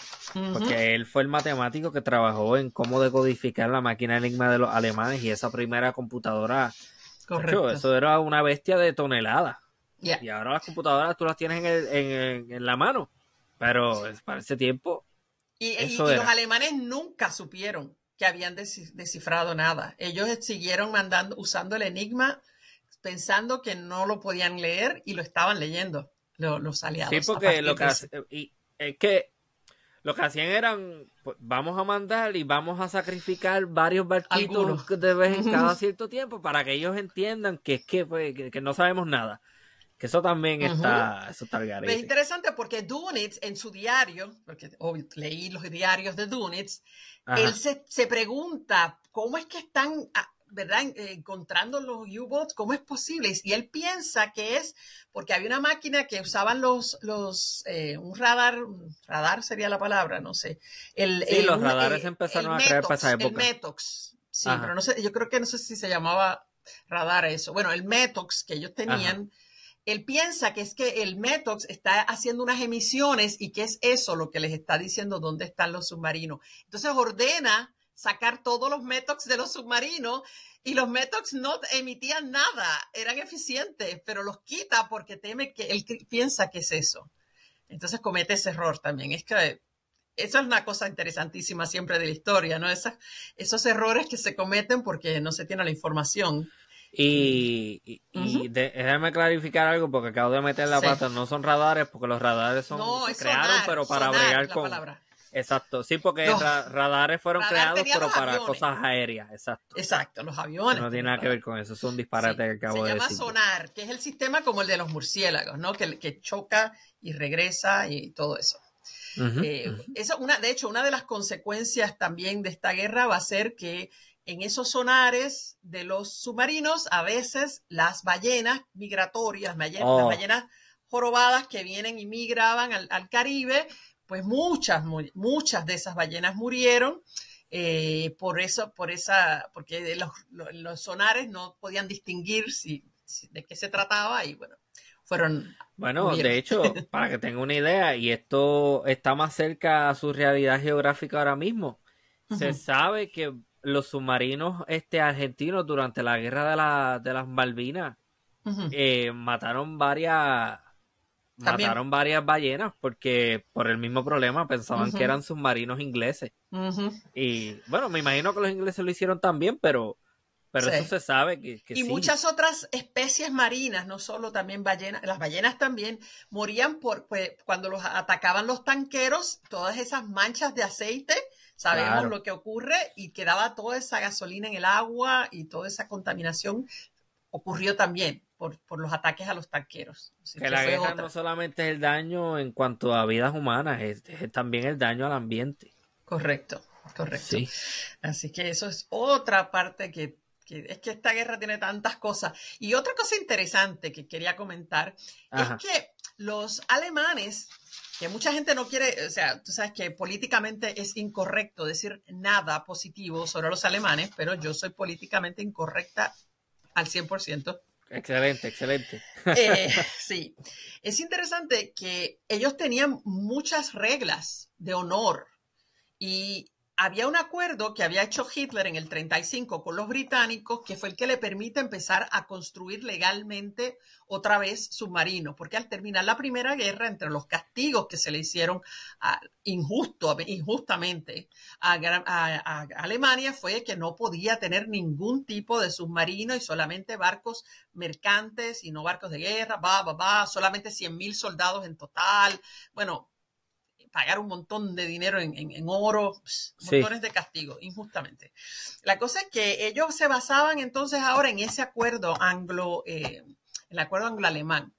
Porque él fue el matemático que trabajó en cómo decodificar la máquina enigma de los alemanes y esa primera computadora. Correcto. eso era una bestia de toneladas. Y ahora las computadoras tú las tienes en, la mano. Pero para ese tiempo. Y, los alemanes nunca supieron que habían descifrado nada. Ellos siguieron mandando, usando el enigma pensando que no lo podían leer y lo estaban leyendo los aliados. Sí, porque lo que, y, es que lo que hacían eran, pues, vamos a mandar y vamos a sacrificar varios barquitos de vez en cada cierto tiempo para que ellos entiendan que es que, pues, que, no sabemos nada. Que eso también está, eso está Es interesante porque Dunitz en su diario, porque leí los diarios de Dunitz, él se, se, pregunta cómo es que están ¿verdad? Encontrando los U-boats, ¿cómo es posible? Y él piensa que es porque había una máquina que usaban los, los eh, un radar, radar sería la palabra, no sé. El, sí, los radares empezaron a crear para esa época. El Metox, sí, pero no sé, yo creo que no sé si se llamaba radar eso. Bueno, el Metox que ellos tenían. Él piensa que es que el Metox está haciendo unas emisiones y que es eso lo que les está diciendo dónde están los submarinos. Entonces ordena sacar todos los Metox de los submarinos y los Metox no emitían nada, eran eficientes, pero los quita porque teme que él piensa que es eso. Entonces comete ese error también. Es que eso es una cosa interesantísima siempre de la historia, ¿no? esos errores que se cometen porque no se tiene la información. Y, déjame clarificar algo porque acabo de meter la pata, no son radares porque los radares son creados pero para bregar con Exacto, sí, porque los radares fueron creados, pero para cosas aéreas, exacto. Exacto, los aviones. No tiene nada que ver con eso, es un disparate que acabo de decir. Se llama sonar, que es el sistema como el de los murciélagos, ¿no? Que, que choca y regresa y todo eso. Eh, eso una, de hecho, una de las consecuencias también de esta guerra va a ser que en esos sonares de los submarinos, a veces las ballenas migratorias, las oh. ballenas, jorobadas que vienen y migraban al, al Caribe, pues muchas, muchas de esas ballenas murieron. Eh, por eso, por esa, porque los, los, sonares no podían distinguir si, de qué se trataba y bueno, fueron. Bueno, de hecho, para que tenga una idea, y esto está más cerca a su realidad geográfica ahora mismo, se sabe que los submarinos este, argentinos durante la guerra de, la, de las Malvinas eh, mataron varias mataron varias ballenas porque por el mismo problema pensaban que eran submarinos ingleses. Y bueno, me imagino que los ingleses lo hicieron también, pero, pero eso se sabe que, Y muchas otras especies marinas, no solo también ballenas, las ballenas también morían por pues, cuando los atacaban los tanqueros, todas esas manchas de aceite, sabemos lo que ocurre y quedaba toda esa gasolina en el agua y toda esa contaminación ocurrió también por, los ataques a los tanqueros. que, la guerra no solamente es el daño en cuanto a vidas humanas, es, también el daño al ambiente. Correcto, correcto. Así que eso es otra parte que, es que esta guerra tiene tantas cosas. Y otra cosa interesante que quería comentar es que los alemanes que mucha gente no quiere, o sea, tú sabes que políticamente es incorrecto decir nada positivo sobre los alemanes, pero yo soy políticamente incorrecta al 100%. Excelente, excelente. Eh, sí, es interesante que ellos tenían muchas reglas de honor y había un acuerdo que había hecho Hitler en el 35 con los británicos, que fue el que le permite empezar a construir legalmente otra vez submarinos, porque al terminar la Primera Guerra, entre los castigos que se le hicieron injusto, injustamente a, Alemania, fue que no podía tener ningún tipo de submarino y solamente barcos mercantes y no barcos de guerra, va, va, va, solamente 100.000 soldados en total. Bueno, pagar un montón de dinero en, oro, montones de castigos, injustamente. La cosa es que ellos se basaban entonces ahora en ese acuerdo anglo, eh, el acuerdo anglo-alemán.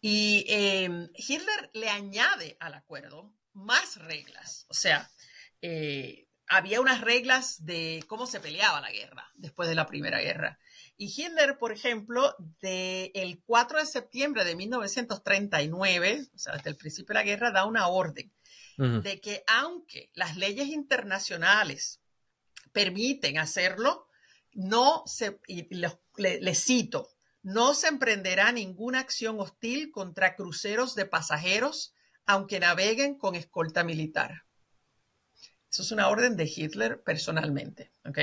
Y eh, Hitler le añade al acuerdo más reglas. O sea, eh, había unas reglas de cómo se peleaba la guerra después de la Primera Guerra. Y Hitler, por ejemplo, del 4 de septiembre de 1939, o sea, desde el principio de la guerra, da una orden de que aunque las leyes internacionales permiten hacerlo, no se, y le, cito, no se emprenderá ninguna acción hostil contra cruceros de pasajeros, aunque naveguen con escolta militar. Eso es una orden de Hitler personalmente, ¿ok?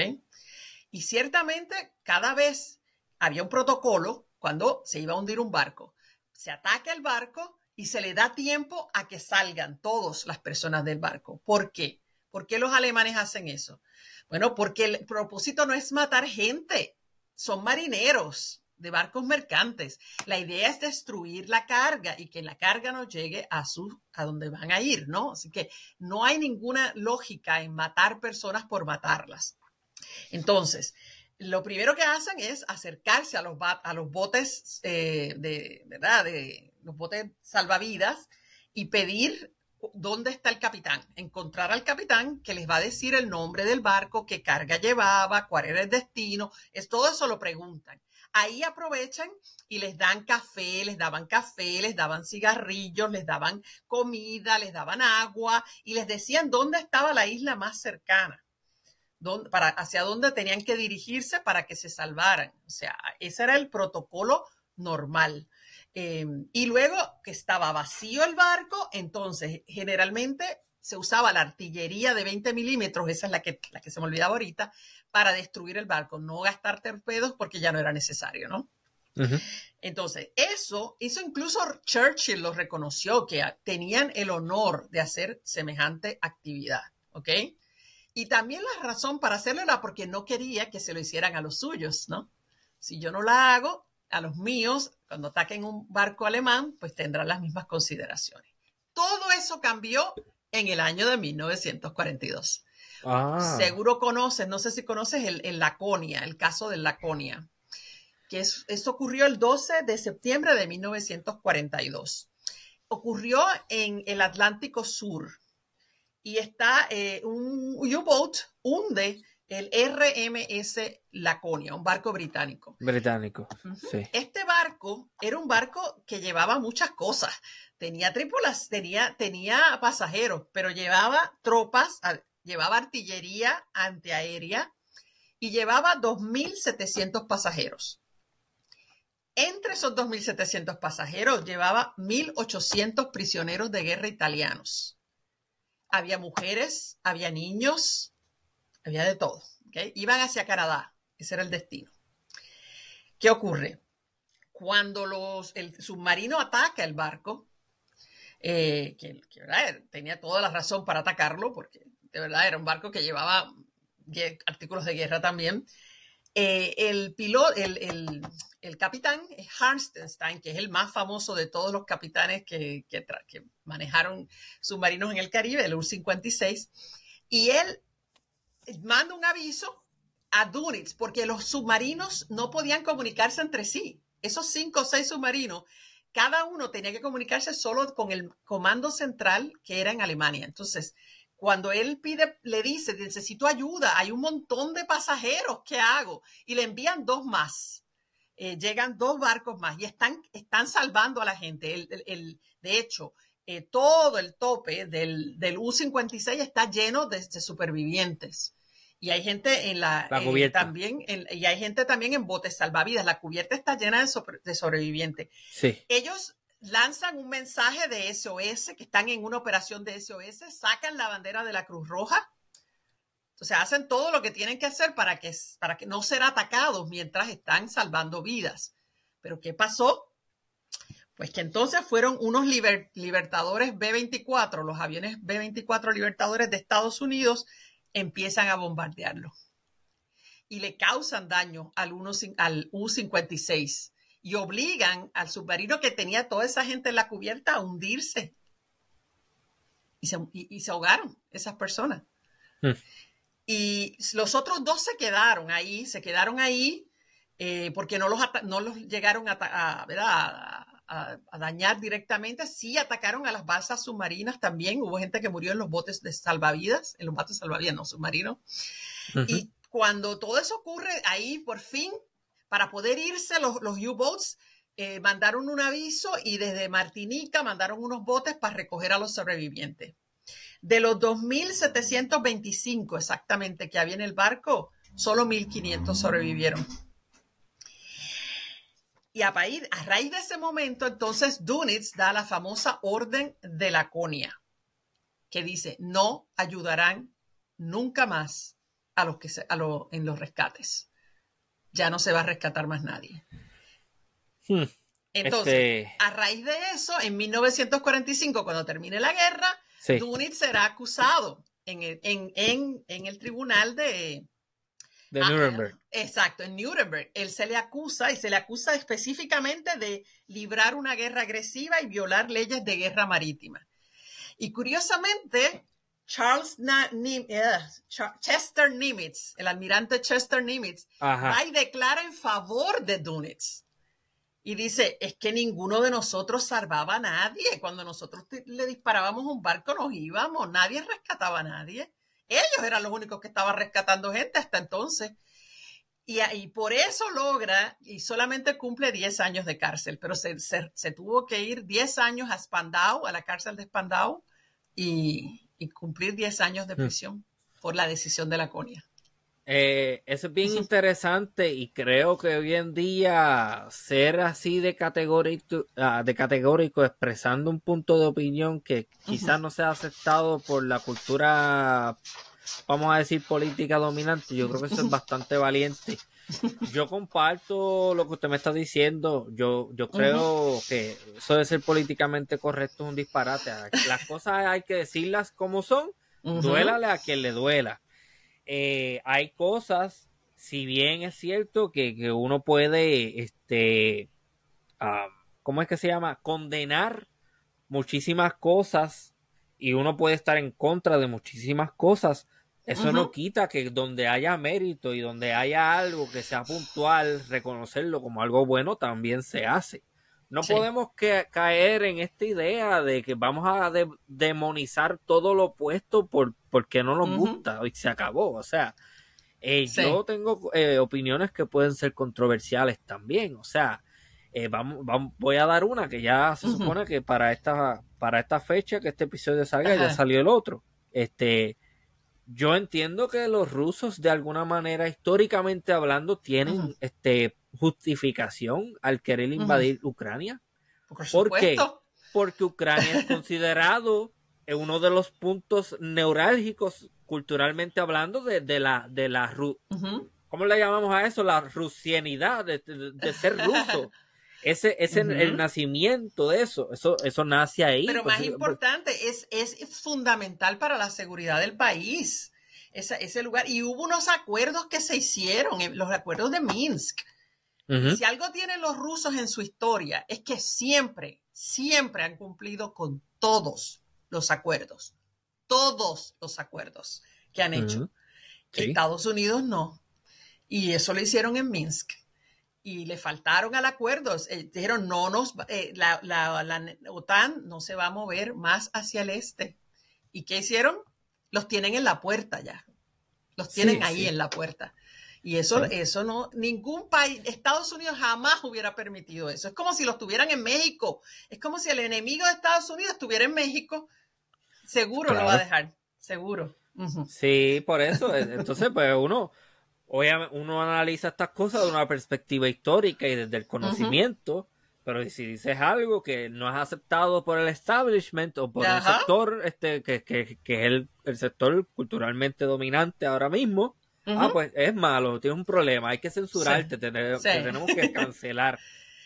Y ciertamente cada vez había un protocolo cuando se iba a hundir un barco. Se ataca el barco y se le da tiempo a que salgan todas las personas del barco. ¿Por qué? ¿Por qué los alemanes hacen eso? Bueno, porque el propósito no es matar gente, son marineros de barcos mercantes. La idea es destruir la carga y que la carga no llegue a su a donde van a ir, ¿no? Así que no hay ninguna lógica en matar personas por matarlas. Entonces, lo primero que hacen es acercarse a los, a los botes eh, de, ¿verdad? De los botes salvavidas y pedir dónde está el capitán, encontrar al capitán que les va a decir el nombre del barco, qué carga llevaba, cuál era el destino, es todo eso lo preguntan. Ahí aprovechan y les dan café, les daban café, les daban cigarrillos, les daban comida, les daban agua y les decían dónde estaba la isla más cercana para, hacia dónde tenían que dirigirse para que se salvaran. O sea, ese era el protocolo normal. Em, y luego que estaba vacío el barco, entonces generalmente se usaba la artillería de 20 milímetros, esa es la que, la que se me olvidaba ahorita, para destruir el barco, no gastar torpedos porque ya no era necesario, ¿no? Entonces, eso, eso incluso Churchill lo reconoció, que tenían el honor de hacer semejante actividad, ¿ok? Y también la razón para hacerlo era porque no quería que se lo hicieran a los suyos, ¿no? Si yo no la hago, a los míos, cuando ataquen un barco alemán, pues tendrán las mismas consideraciones. Todo eso cambió en el año de 1942. Ah. Seguro conoces, no sé si conoces el, Laconia, el caso del Laconia, que es, esto ocurrió el 12 de septiembre de 1942. Ocurrió en el Atlántico Sur, y está eh, un U-Boat hunde el RMS Laconia, un barco británico. Británico, sí. Este barco era un barco que llevaba muchas cosas. Tenía trípulas, tenía, tenía pasajeros, pero llevaba tropas, llevaba artillería antiaérea y llevaba 2.700 pasajeros. Entre esos 2.700 pasajeros llevaba 1.800 prisioneros de guerra italianos había mujeres, había niños, había de todo. Iban hacia Canadá, ese era el destino. ¿Qué ocurre? Cuando los, el submarino ataca el barco, eh, que, tenía toda la razón para atacarlo, porque de verdad era un barco que llevaba artículos de guerra también, eh, el piloto, el, el capitán es Harnstein, que es el más famoso de todos los capitanes que, manejaron submarinos en el Caribe, el U-56, y él manda un aviso a Dunitz porque los submarinos no podían comunicarse entre sí. Esos cinco o seis submarinos, cada uno tenía que comunicarse solo con el comando central que era en Alemania. Entonces, cuando él pide, le dice, necesito ayuda, hay un montón de pasajeros, ¿qué hago? Y le envían dos más eh, llegan dos barcos más y están, están salvando a la gente. El, de hecho, eh, todo el tope del, del U-56 está lleno de, supervivientes. Y hay gente en la, eh, también y hay gente también en botes salvavidas. La cubierta está llena de, de sobrevivientes. Sí. Ellos lanzan un mensaje de SOS, que están en una operación de SOS, sacan la bandera de la Cruz Roja. Sea, hacen todo lo que tienen que hacer para que, para que no ser atacados mientras están salvando vidas. Pero ¿qué pasó? Pues que entonces fueron unos libertadores B-24, los aviones B-24 libertadores de Estados Unidos, empiezan a bombardearlo. Y le causan daño al, al U-56 y obligan al submarino que tenía toda esa gente en la cubierta a hundirse. Y se, ahogaron esas personas. Hmm. Y los otros dos se quedaron ahí, se quedaron ahí eh, porque no los, no los llegaron a, a, dañar directamente. Sí atacaron a las balsas submarinas también. Hubo gente que murió en los botes de salvavidas, en los botes salvavidas, no submarinos. Y cuando todo eso ocurre, ahí por fin, para poder irse los, U-boats, eh, mandaron un aviso y desde Martinica mandaron unos botes para recoger a los sobrevivientes. De los 2.725 exactamente que había en el barco, solo 1.500 sobrevivieron. Y a, raíz de ese momento, entonces Dunitz da la famosa orden de Laconia, que dice, no ayudarán nunca más a los que en los rescates. Ya no se va a rescatar más nadie. Hmm. Entonces, este a raíz de eso, en 1945, cuando termine la guerra, Dunitz será acusado en el tribunal de, de ah, Nuremberg. exacto, en Nuremberg. Él se le acusa y se le acusa específicamente de librar una guerra agresiva y violar leyes de guerra marítima. Y curiosamente, Charles eh, Chester Nimitz, el almirante Chester Nimitz, va y declara en favor de Dunitz. Y dice, es que ninguno de nosotros salvaba a nadie. Cuando nosotros le disparábamos un barco nos íbamos, nadie rescataba a nadie. Ellos eran los únicos que estaban rescatando gente hasta entonces. Y, y por eso logra, y solamente cumple 10 años de cárcel, pero se, tuvo que ir 10 años a Spandau, a la cárcel de Spandau, y, cumplir 10 años de mm. prisión por la decisión de la CONIA. Eh, eso es bien interesante y creo que hoy en día ser así de categórico, ah, de categórico expresando un punto de opinión que quizás no sea aceptado por la cultura, vamos a decir, política dominante, yo creo que eso es bastante valiente. Yo comparto lo que usted me está diciendo. Yo, yo creo que eso de ser políticamente correcto es un disparate. Las cosas hay que decirlas como son, duélale a quien le duela. Eh, hay cosas, si bien es cierto que, uno puede, este, ¿cómo es que se llama? Condenar muchísimas cosas y uno puede estar en contra de muchísimas cosas. Eso no quita que donde haya mérito y donde haya algo que sea puntual, reconocerlo como algo bueno también se hace. No podemos caer en esta idea de que vamos a demonizar todo lo opuesto por, porque no nos gusta y se acabó. O sea, eh, yo tengo eh, opiniones que pueden ser controversiales también. O sea, eh, vamos, vamos, voy a dar una que ya se supone que para esta, para esta fecha que este episodio salga ya salió el otro. Este, yo entiendo que los rusos de alguna manera históricamente hablando tienen este justificación al querer invadir Ucrania. Por, qué? Porque Ucrania es considerado uno de los puntos neurálgicos culturalmente hablando de, la de la ¿cómo le llamamos a eso? La rusianidad de, ser ruso. Ese es el nacimiento de eso, eso, eso nace ahí. Pero pues, más importante, es, es fundamental para la seguridad del país, ese, ese lugar. Y hubo unos acuerdos que se hicieron, eh, los acuerdos de Minsk, si algo tienen los rusos en su historia es que siempre, siempre han cumplido con todos los acuerdos, todos los acuerdos que han hecho. Estados Unidos no. Y eso lo hicieron en Minsk. Y le faltaron al acuerdo. Eh, dijeron, no nos, eh, la, OTAN no se va a mover más hacia el este. ¿Y qué hicieron? Los tienen en la puerta ya. Los tienen ahí en la puerta. Y eso, eso no, ningún país, Estados Unidos jamás hubiera permitido eso. Es como si lo estuvieran en México. Es como si el enemigo de Estados Unidos estuviera en México. Seguro lo va a dejar, seguro. Sí, por eso. Entonces, pues uno, obviamente, uno analiza estas cosas de una perspectiva histórica y desde el conocimiento. Pero si dices algo que no es aceptado por el establishment o por el sector este, que, que, que es el, el, sector culturalmente dominante ahora mismo, ah, pues es malo, tienes un problema, hay que censurarte, tenemos que cancelar.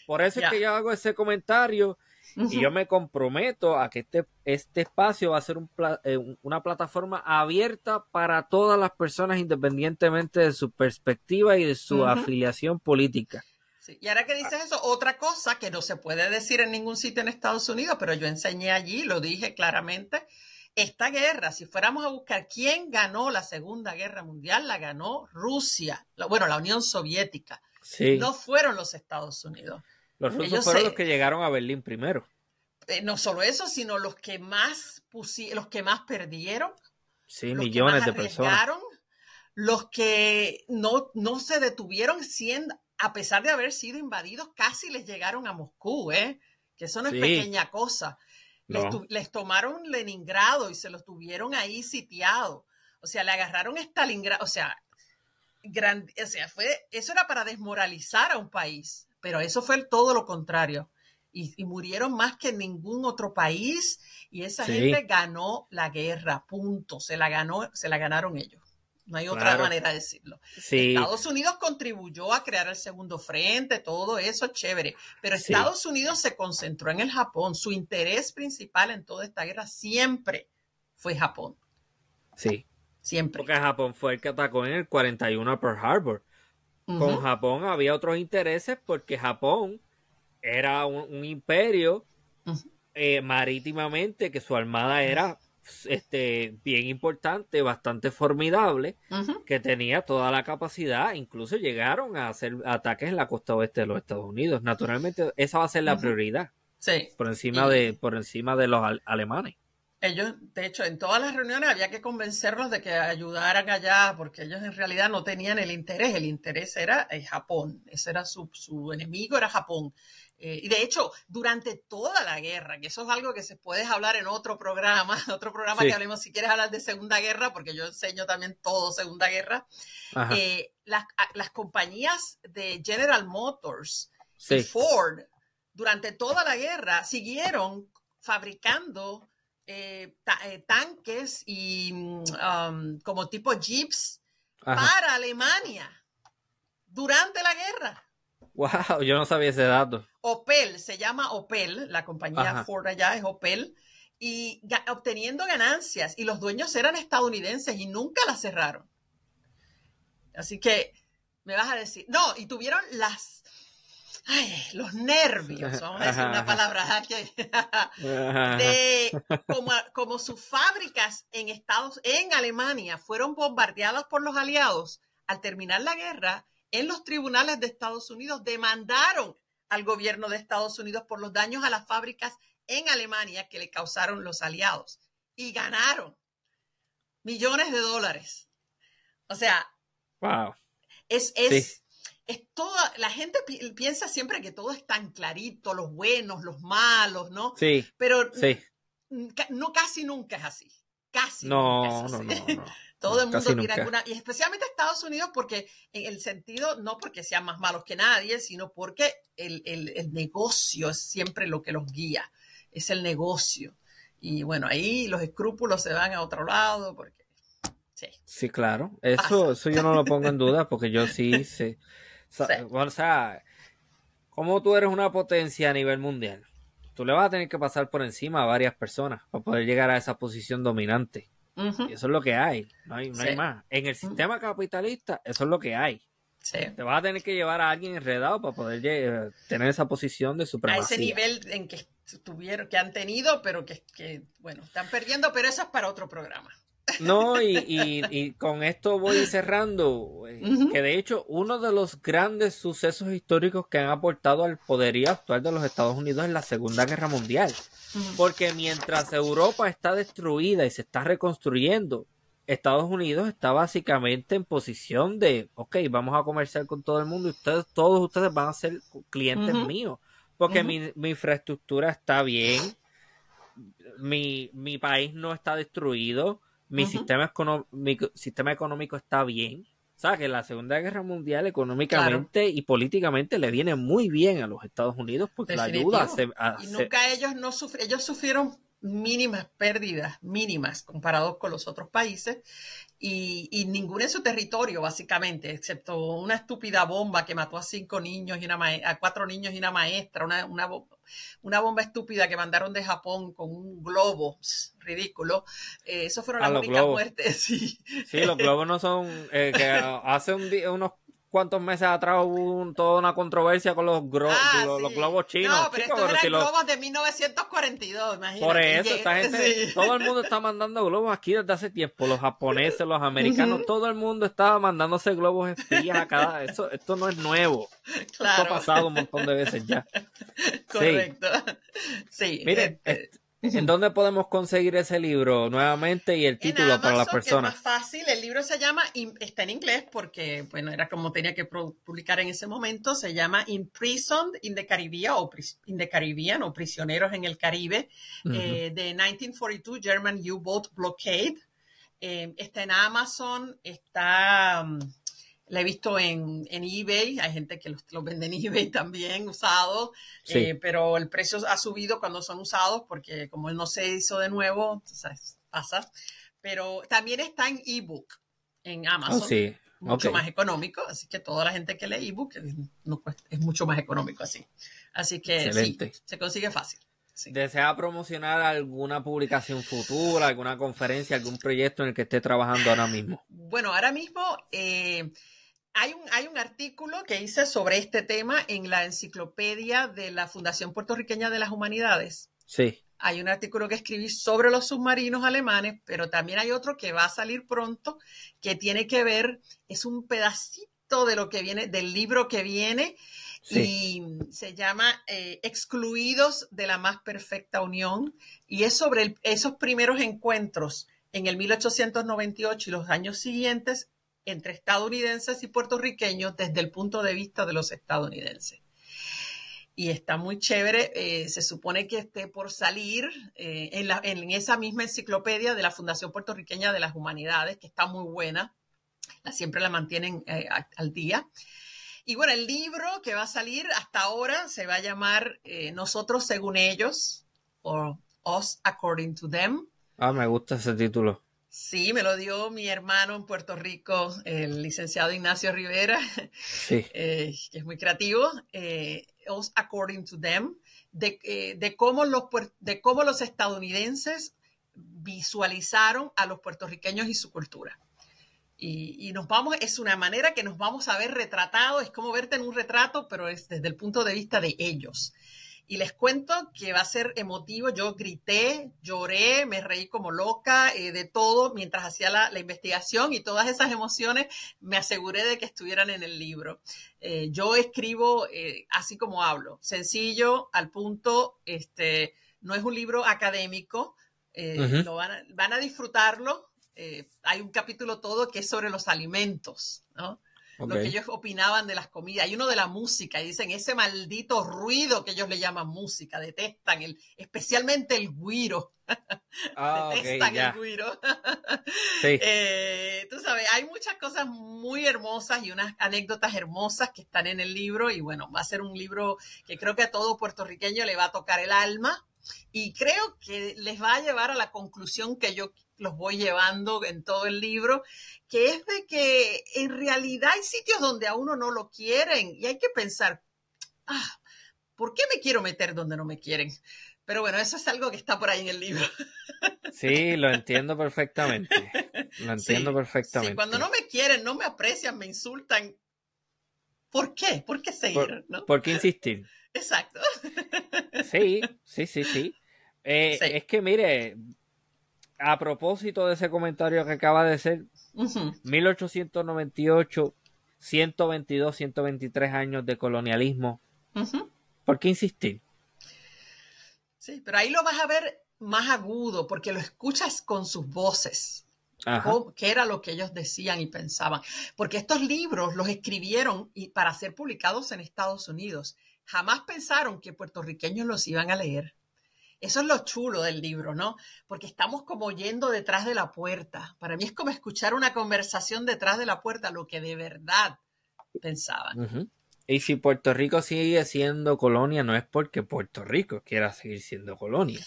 Por eso es que yo hago ese comentario y yo me comprometo a que este, este espacio va a ser un, eh, una plataforma abierta para todas las personas independientemente de su perspectiva y de su afiliación política. Y ahora que dices eso, otra cosa que no se puede decir en ningún sitio en Estados Unidos, pero yo enseñé allí, lo dije claramente, esta guerra, si fuéramos a buscar quién ganó la Segunda Guerra Mundial, la ganó Rusia, bueno, la Unión Soviética. No fueron los Estados Unidos. Los rusos fueron los que llegaron a Berlín primero. Eh, no solo eso, sino los que más los que más perdieron. Sí, millones de personas. Los que no, no se detuvieron siendo, a pesar de haber sido invadidos, casi les llegaron a Moscú, ¿eh? Que eso no es pequeña cosa. Les, tomaron Leningrado y se los tuvieron ahí sitiado. O sea, le agarraron Stalingrado. O sea, o sea fue, eso era para desmoralizar a un país, pero eso fue todo lo contrario. Y, murieron más que en ningún otro país y esa gente ganó la guerra, punto. Se la ganó, se la ganaron ellos. No hay otra manera de decirlo. Estados Unidos contribuyó a crear el segundo frente, todo eso chévere, pero Estados Unidos se concentró en el Japón. Su interés principal en toda esta guerra siempre fue Japón. Sí. Siempre. Porque Japón fue el que atacó en el 41 a Pearl Harbor. Con Japón había otros intereses porque Japón era un, imperio eh, marítimamente que su armada era este, bien importante, bastante formidable, que tenía toda la capacidad, incluso llegaron a hacer ataques en la costa oeste de los Estados Unidos. Naturalmente, esa va a ser la prioridad. Sí. Por encima, de, por encima de los alemanes. Ellos, de hecho, en todas las reuniones había que convencerlos de que ayudaran allá, porque ellos en realidad no tenían el interés. El interés era eh, Japón. Ese era su, su enemigo, era Japón. Eh, y de hecho, durante toda la guerra, que eso es algo que se puede hablar en otro programa, otro programa que hablemos si quieres hablar de Segunda Guerra, porque yo enseño también todo Segunda Guerra, eh, las, las, compañías de General Motors y Ford durante toda la guerra siguieron fabricando eh, tanques y um, como tipo jeeps para Alemania durante la guerra. Wow, yo no sabía ese dato. Opel, se llama Opel, la compañía Ford allá es Opel, y obteniendo ganancias, y los dueños eran estadounidenses y nunca la cerraron. Así que, me vas a decir, no, y tuvieron las, ay, los nervios, vamos a decir una palabra de como, como sus fábricas en Estados, en Alemania fueron bombardeadas por los aliados, al terminar la guerra, en los tribunales de Estados Unidos demandaron al gobierno de Estados Unidos por los daños a las fábricas en Alemania que le causaron los aliados y ganaron millones de dólares. O sea, wow. es, es, es toda, la gente piensa siempre que todo es tan clarito, los buenos, los malos, ¿no? Sí. Pero sí. no casi nunca es así. Casi. No, no, no, no. Todo el mundo tiene alguna, y especialmente Estados Unidos, porque en el sentido, no porque sean más malos que nadie, sino porque el, negocio es siempre lo que los guía, es el negocio. Y bueno, ahí los escrúpulos se van a otro lado, porque sí. Sí, claro. Eso, eso yo no lo pongo en duda, porque yo sí sé. O sea, como tú eres una potencia a nivel mundial, tú le vas a tener que pasar por encima a varias personas para poder llegar a esa posición dominante eso es lo que hay, no hay, no hay más. En el sistema capitalista, eso es lo que hay. Te vas a tener que llevar a alguien enredado para poder tener esa posición de supremacía. A ese nivel en que tuvieron, que han tenido, pero que, que, bueno, están perdiendo, pero eso es para otro programa. No, y, y, con esto voy cerrando, eh, que de hecho uno de los grandes sucesos históricos que han aportado al poderío actual de los Estados Unidos es la Segunda Guerra Mundial. Porque mientras Europa está destruida y se está reconstruyendo, Estados Unidos está básicamente en posición de, ok, vamos a comerciar con todo el mundo y ustedes, todos ustedes van a ser clientes míos, porque mi, infraestructura está bien, mi, mi país no está destruido, mi, sistema, mi sistema económico está bien. O sea, que la Segunda Guerra Mundial económicamente y políticamente le viene muy bien a los Estados Unidos porque la ayuda a, Y nunca ellos no ellos sufrieron mínimas pérdidas, mínimas comparados con los otros países, y, y ninguno en su territorio, básicamente, excepto una estúpida bomba que mató a cinco niños y una a cuatro niños y una maestra, una, una, una, bomba estúpida que mandaron de Japón con un globo ridículo. Eh, eso fueron ah, las únicas muertes. Sí. sí, los globos no son. Eh, que hace un día, unos cuantos meses atrás hubo toda una controversia con los, ah, los, globos chinos. No, pero estos eran globos de 1942, imagínate. Por eso, esta gente, todo el mundo está mandando globos aquí desde hace tiempo. Los japoneses, los americanos, todo el mundo estaba mandándose globos espías a cada... Eso, esto no es nuevo. Esto ha pasado un montón de veces ya. Correcto. Sí. Mire, este, ¿En dónde podemos conseguir ese libro nuevamente y el título para las personas? Es más fácil, el libro se llama, está en inglés porque, bueno, era como tenía que publicar en ese momento, se llama Imprisoned in the Caribbean o, in the Caribbean, o Prisioneros en el Caribe, eh, de 1942 German U-Boat Blockade. Eh, está en Amazon, está... Um, la he visto en, eBay, hay gente que los, vende en eBay también usados, eh, pero el precio ha subido cuando son usados porque como él no se hizo de nuevo, pasa. Pero también está en ebook en Amazon. sí. Mucho más económico, así que toda la gente que lee ebook es mucho más económico así. Así que sí, se consigue fácil. ¿Desea promocionar alguna publicación futura, alguna conferencia, algún proyecto en el que esté trabajando ahora mismo? Bueno, ahora mismo eh, hay un, hay un artículo que hice sobre este tema en la enciclopedia de la Fundación Puertorriqueña de las Humanidades. Sí. Hay un artículo que escribí sobre los submarinos alemanes, pero también hay otro que va a salir pronto que tiene que ver, es un pedacito de lo que viene, del libro que viene, y se llama eh, Excluidos de la más perfecta unión, y es sobre esos primeros encuentros en el 1898 y los años siguientes entre estadounidenses y puertorriqueños desde el punto de vista de los estadounidenses. Y está muy chévere, eh, se supone que esté por salir eh, en, esa misma enciclopedia de la Fundación Puertorriqueña de las Humanidades, que está muy buena, la, siempre la mantienen eh, al día. Y bueno, el libro que va a salir hasta ahora se va a llamar Nosotros según ellos, o Us According to Them. Ah, me gusta ese título. Sí, me lo dio mi hermano en Puerto Rico, el licenciado Ignacio Rivera, eh, que es muy creativo, eh, According to Them, eh, de, cómo los, de cómo los estadounidenses visualizaron a los puertorriqueños y su cultura. Y, y, nos vamos, es una manera que nos vamos a ver retratados, es como verte en un retrato, pero es desde el punto de vista de ellos. Y les cuento que va a ser emotivo. Yo grité, lloré, me reí como loca, eh, de todo mientras hacía la, investigación y todas esas emociones me aseguré de que estuvieran en el libro. Eh, yo escribo eh, así como hablo, sencillo, al punto, este, no es un libro académico, lo van, a, van, a, disfrutarlo. hay un capítulo todo que es sobre los alimentos, ¿no? Lo que ellos opinaban de las comidas. Hay uno de la música y dicen ese maldito ruido que ellos le llaman música, detestan el, especialmente el guiro. Ah, detestan el guiro. sí. Eh, tú sabes, hay muchas cosas muy hermosas y unas anécdotas hermosas que están en el libro y bueno, va a ser un libro que creo que a todo puertorriqueño le va a tocar el alma y creo que les va a llevar a la conclusión que yo los voy llevando en todo el libro, que es de que en realidad hay sitios donde a uno no lo quieren y hay que pensar, ah, ¿por qué me quiero meter donde no me quieren? Pero bueno, eso es algo que está por ahí en el libro. Sí, lo entiendo perfectamente. Lo entiendo perfectamente. Sí, cuando no me quieren, no me aprecian, me insultan. ¿Por qué? ¿Por qué seguir? ¿Por, qué insistir? Exacto. Sí, sí, sí, sí. Eh, es que mire, a propósito de ese comentario que acaba de ser, 1898, 122, 123 años de colonialismo. ¿Por qué insistir? Sí, pero ahí lo vas a ver más agudo porque lo escuchas con sus voces. qué era lo que ellos decían y pensaban. Porque estos libros los escribieron para ser publicados en Estados Unidos. Jamás pensaron que puertorriqueños los iban a leer. Eso es lo chulo del libro, ¿no? Porque estamos como yendo detrás de la puerta. Para mí es como escuchar una conversación detrás de la puerta, lo que de verdad pensaban. Y si Puerto Rico sigue siendo colonia, no es porque Puerto Rico quiera seguir siendo colonia.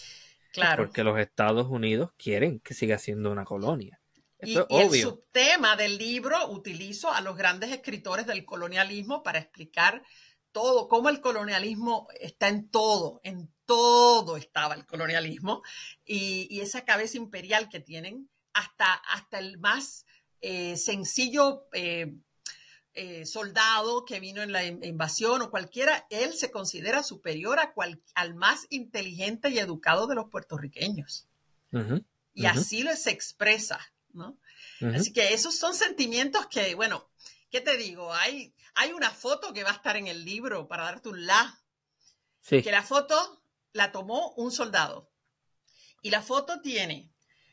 Claro. Es porque los Estados Unidos quieren que siga siendo una colonia. y, el subtema del libro utilizo a los grandes escritores del colonialismo para explicar todo, cómo el colonialismo está en todo, en todo estaba el colonialismo y, esa cabeza imperial que tienen hasta, hasta el más eh, sencillo eh, eh, soldado que vino en la invasión o cualquiera, él se considera superior a al más inteligente y educado de los puertorriqueños. y así lo se expresa, ¿no? Así que esos son sentimientos que, bueno, ¿qué te digo? Hay, hay una foto que va a estar en el libro para darte un la. Que la foto la tomó un soldado. Y la foto tiene,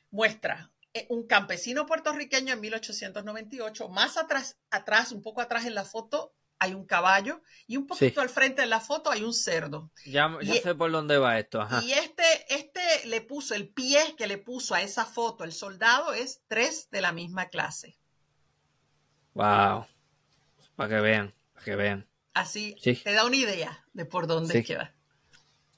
muestra eh, un campesino puertorriqueño en 1898. Más atrás, atrás, un poco atrás en la foto, hay un caballo y un poquito al frente de la foto hay un cerdo. Ya, sé por dónde va esto. Y este, este le puso, el pie que le puso a esa foto el soldado es tres de la misma clase. Wow. Para que vean, para que vean. Así te da una idea de por dónde queda.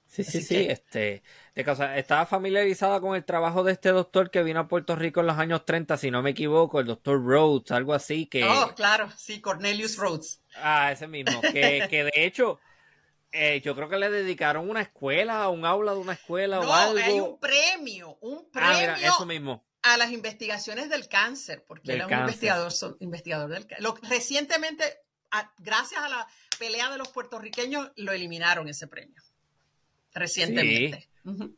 Sí, sí, sí. Este, de causa, estaba familiarizada con el trabajo de este doctor que vino a Puerto Rico en los años 30, si no me equivoco, el doctor Rhodes, algo así que. Oh, claro, sí, Cornelius Rhodes. Ah, ese mismo. Que, que de hecho, eh, yo creo que le dedicaron una escuela, un aula de una escuela o algo. Hay un premio, un premio. Ah, mira, eso mismo a las investigaciones del cáncer, porque era un investigador, investigador del cáncer. Recientemente, gracias a la pelea de los puertorriqueños, lo eliminaron ese premio. Recientemente.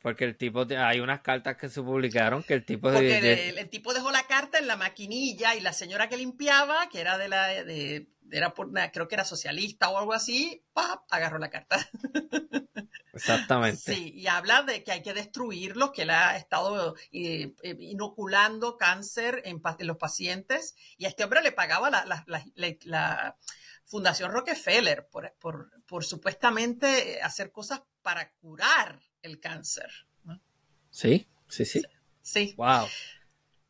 Porque el tipo, hay unas cartas que se publicaron que el tipo de, el, tipo dejó la carta en la maquinilla y la señora que limpiaba, que era de la, de, era por, creo que era socialista o algo así, ¡pap! agarró la carta. Exactamente. Sí, y habla de que hay que destruirlos, que él ha estado eh, eh, inoculando cáncer en, los pacientes y a este hombre le pagaba la, Fundación Rockefeller por, por, supuestamente hacer cosas para curar el cáncer. Sí, sí, sí. Sí. Wow.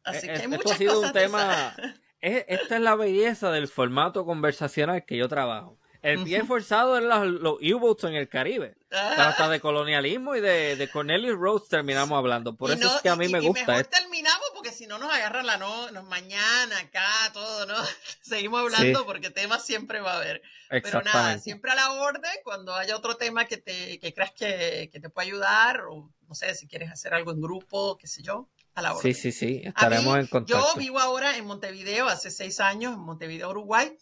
Así e, que hay muchas cosas un tema. esta es la belleza del formato conversacional que yo trabajo. El pie forzado en los, U-boats en el Caribe. Ah. Hasta de colonialismo y de, Cornelius Rhodes terminamos hablando. Por eso es que a mí me gusta. Y mejor terminamos porque si no nos agarran la no, mañana acá, todo, ¿no? Seguimos hablando porque temas siempre va a haber. Pero nada, siempre a la orden cuando haya otro tema que te que creas que, te puede ayudar o no sé, si quieres hacer algo en grupo, qué sé yo. A la orden. Sí, sí, sí, estaremos en contacto. Yo vivo ahora en Montevideo, hace seis años, en Montevideo, Uruguay.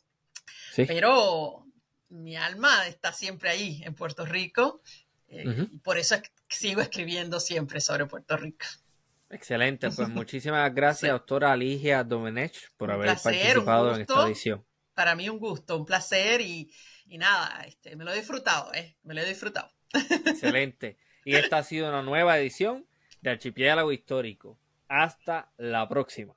Sí. Pero mi alma está siempre ahí, en Puerto Rico. Eh, por eso sigo escribiendo siempre sobre Puerto Rico. Excelente, pues muchísimas gracias, doctora Aligia Domenech, por haber participado en esta edición. Para mí un gusto, un placer y, nada, este, me lo he disfrutado, eh, me lo he disfrutado. Excelente. Y esta ha sido una nueva edición de Archipiélago Histórico. Hasta la próxima.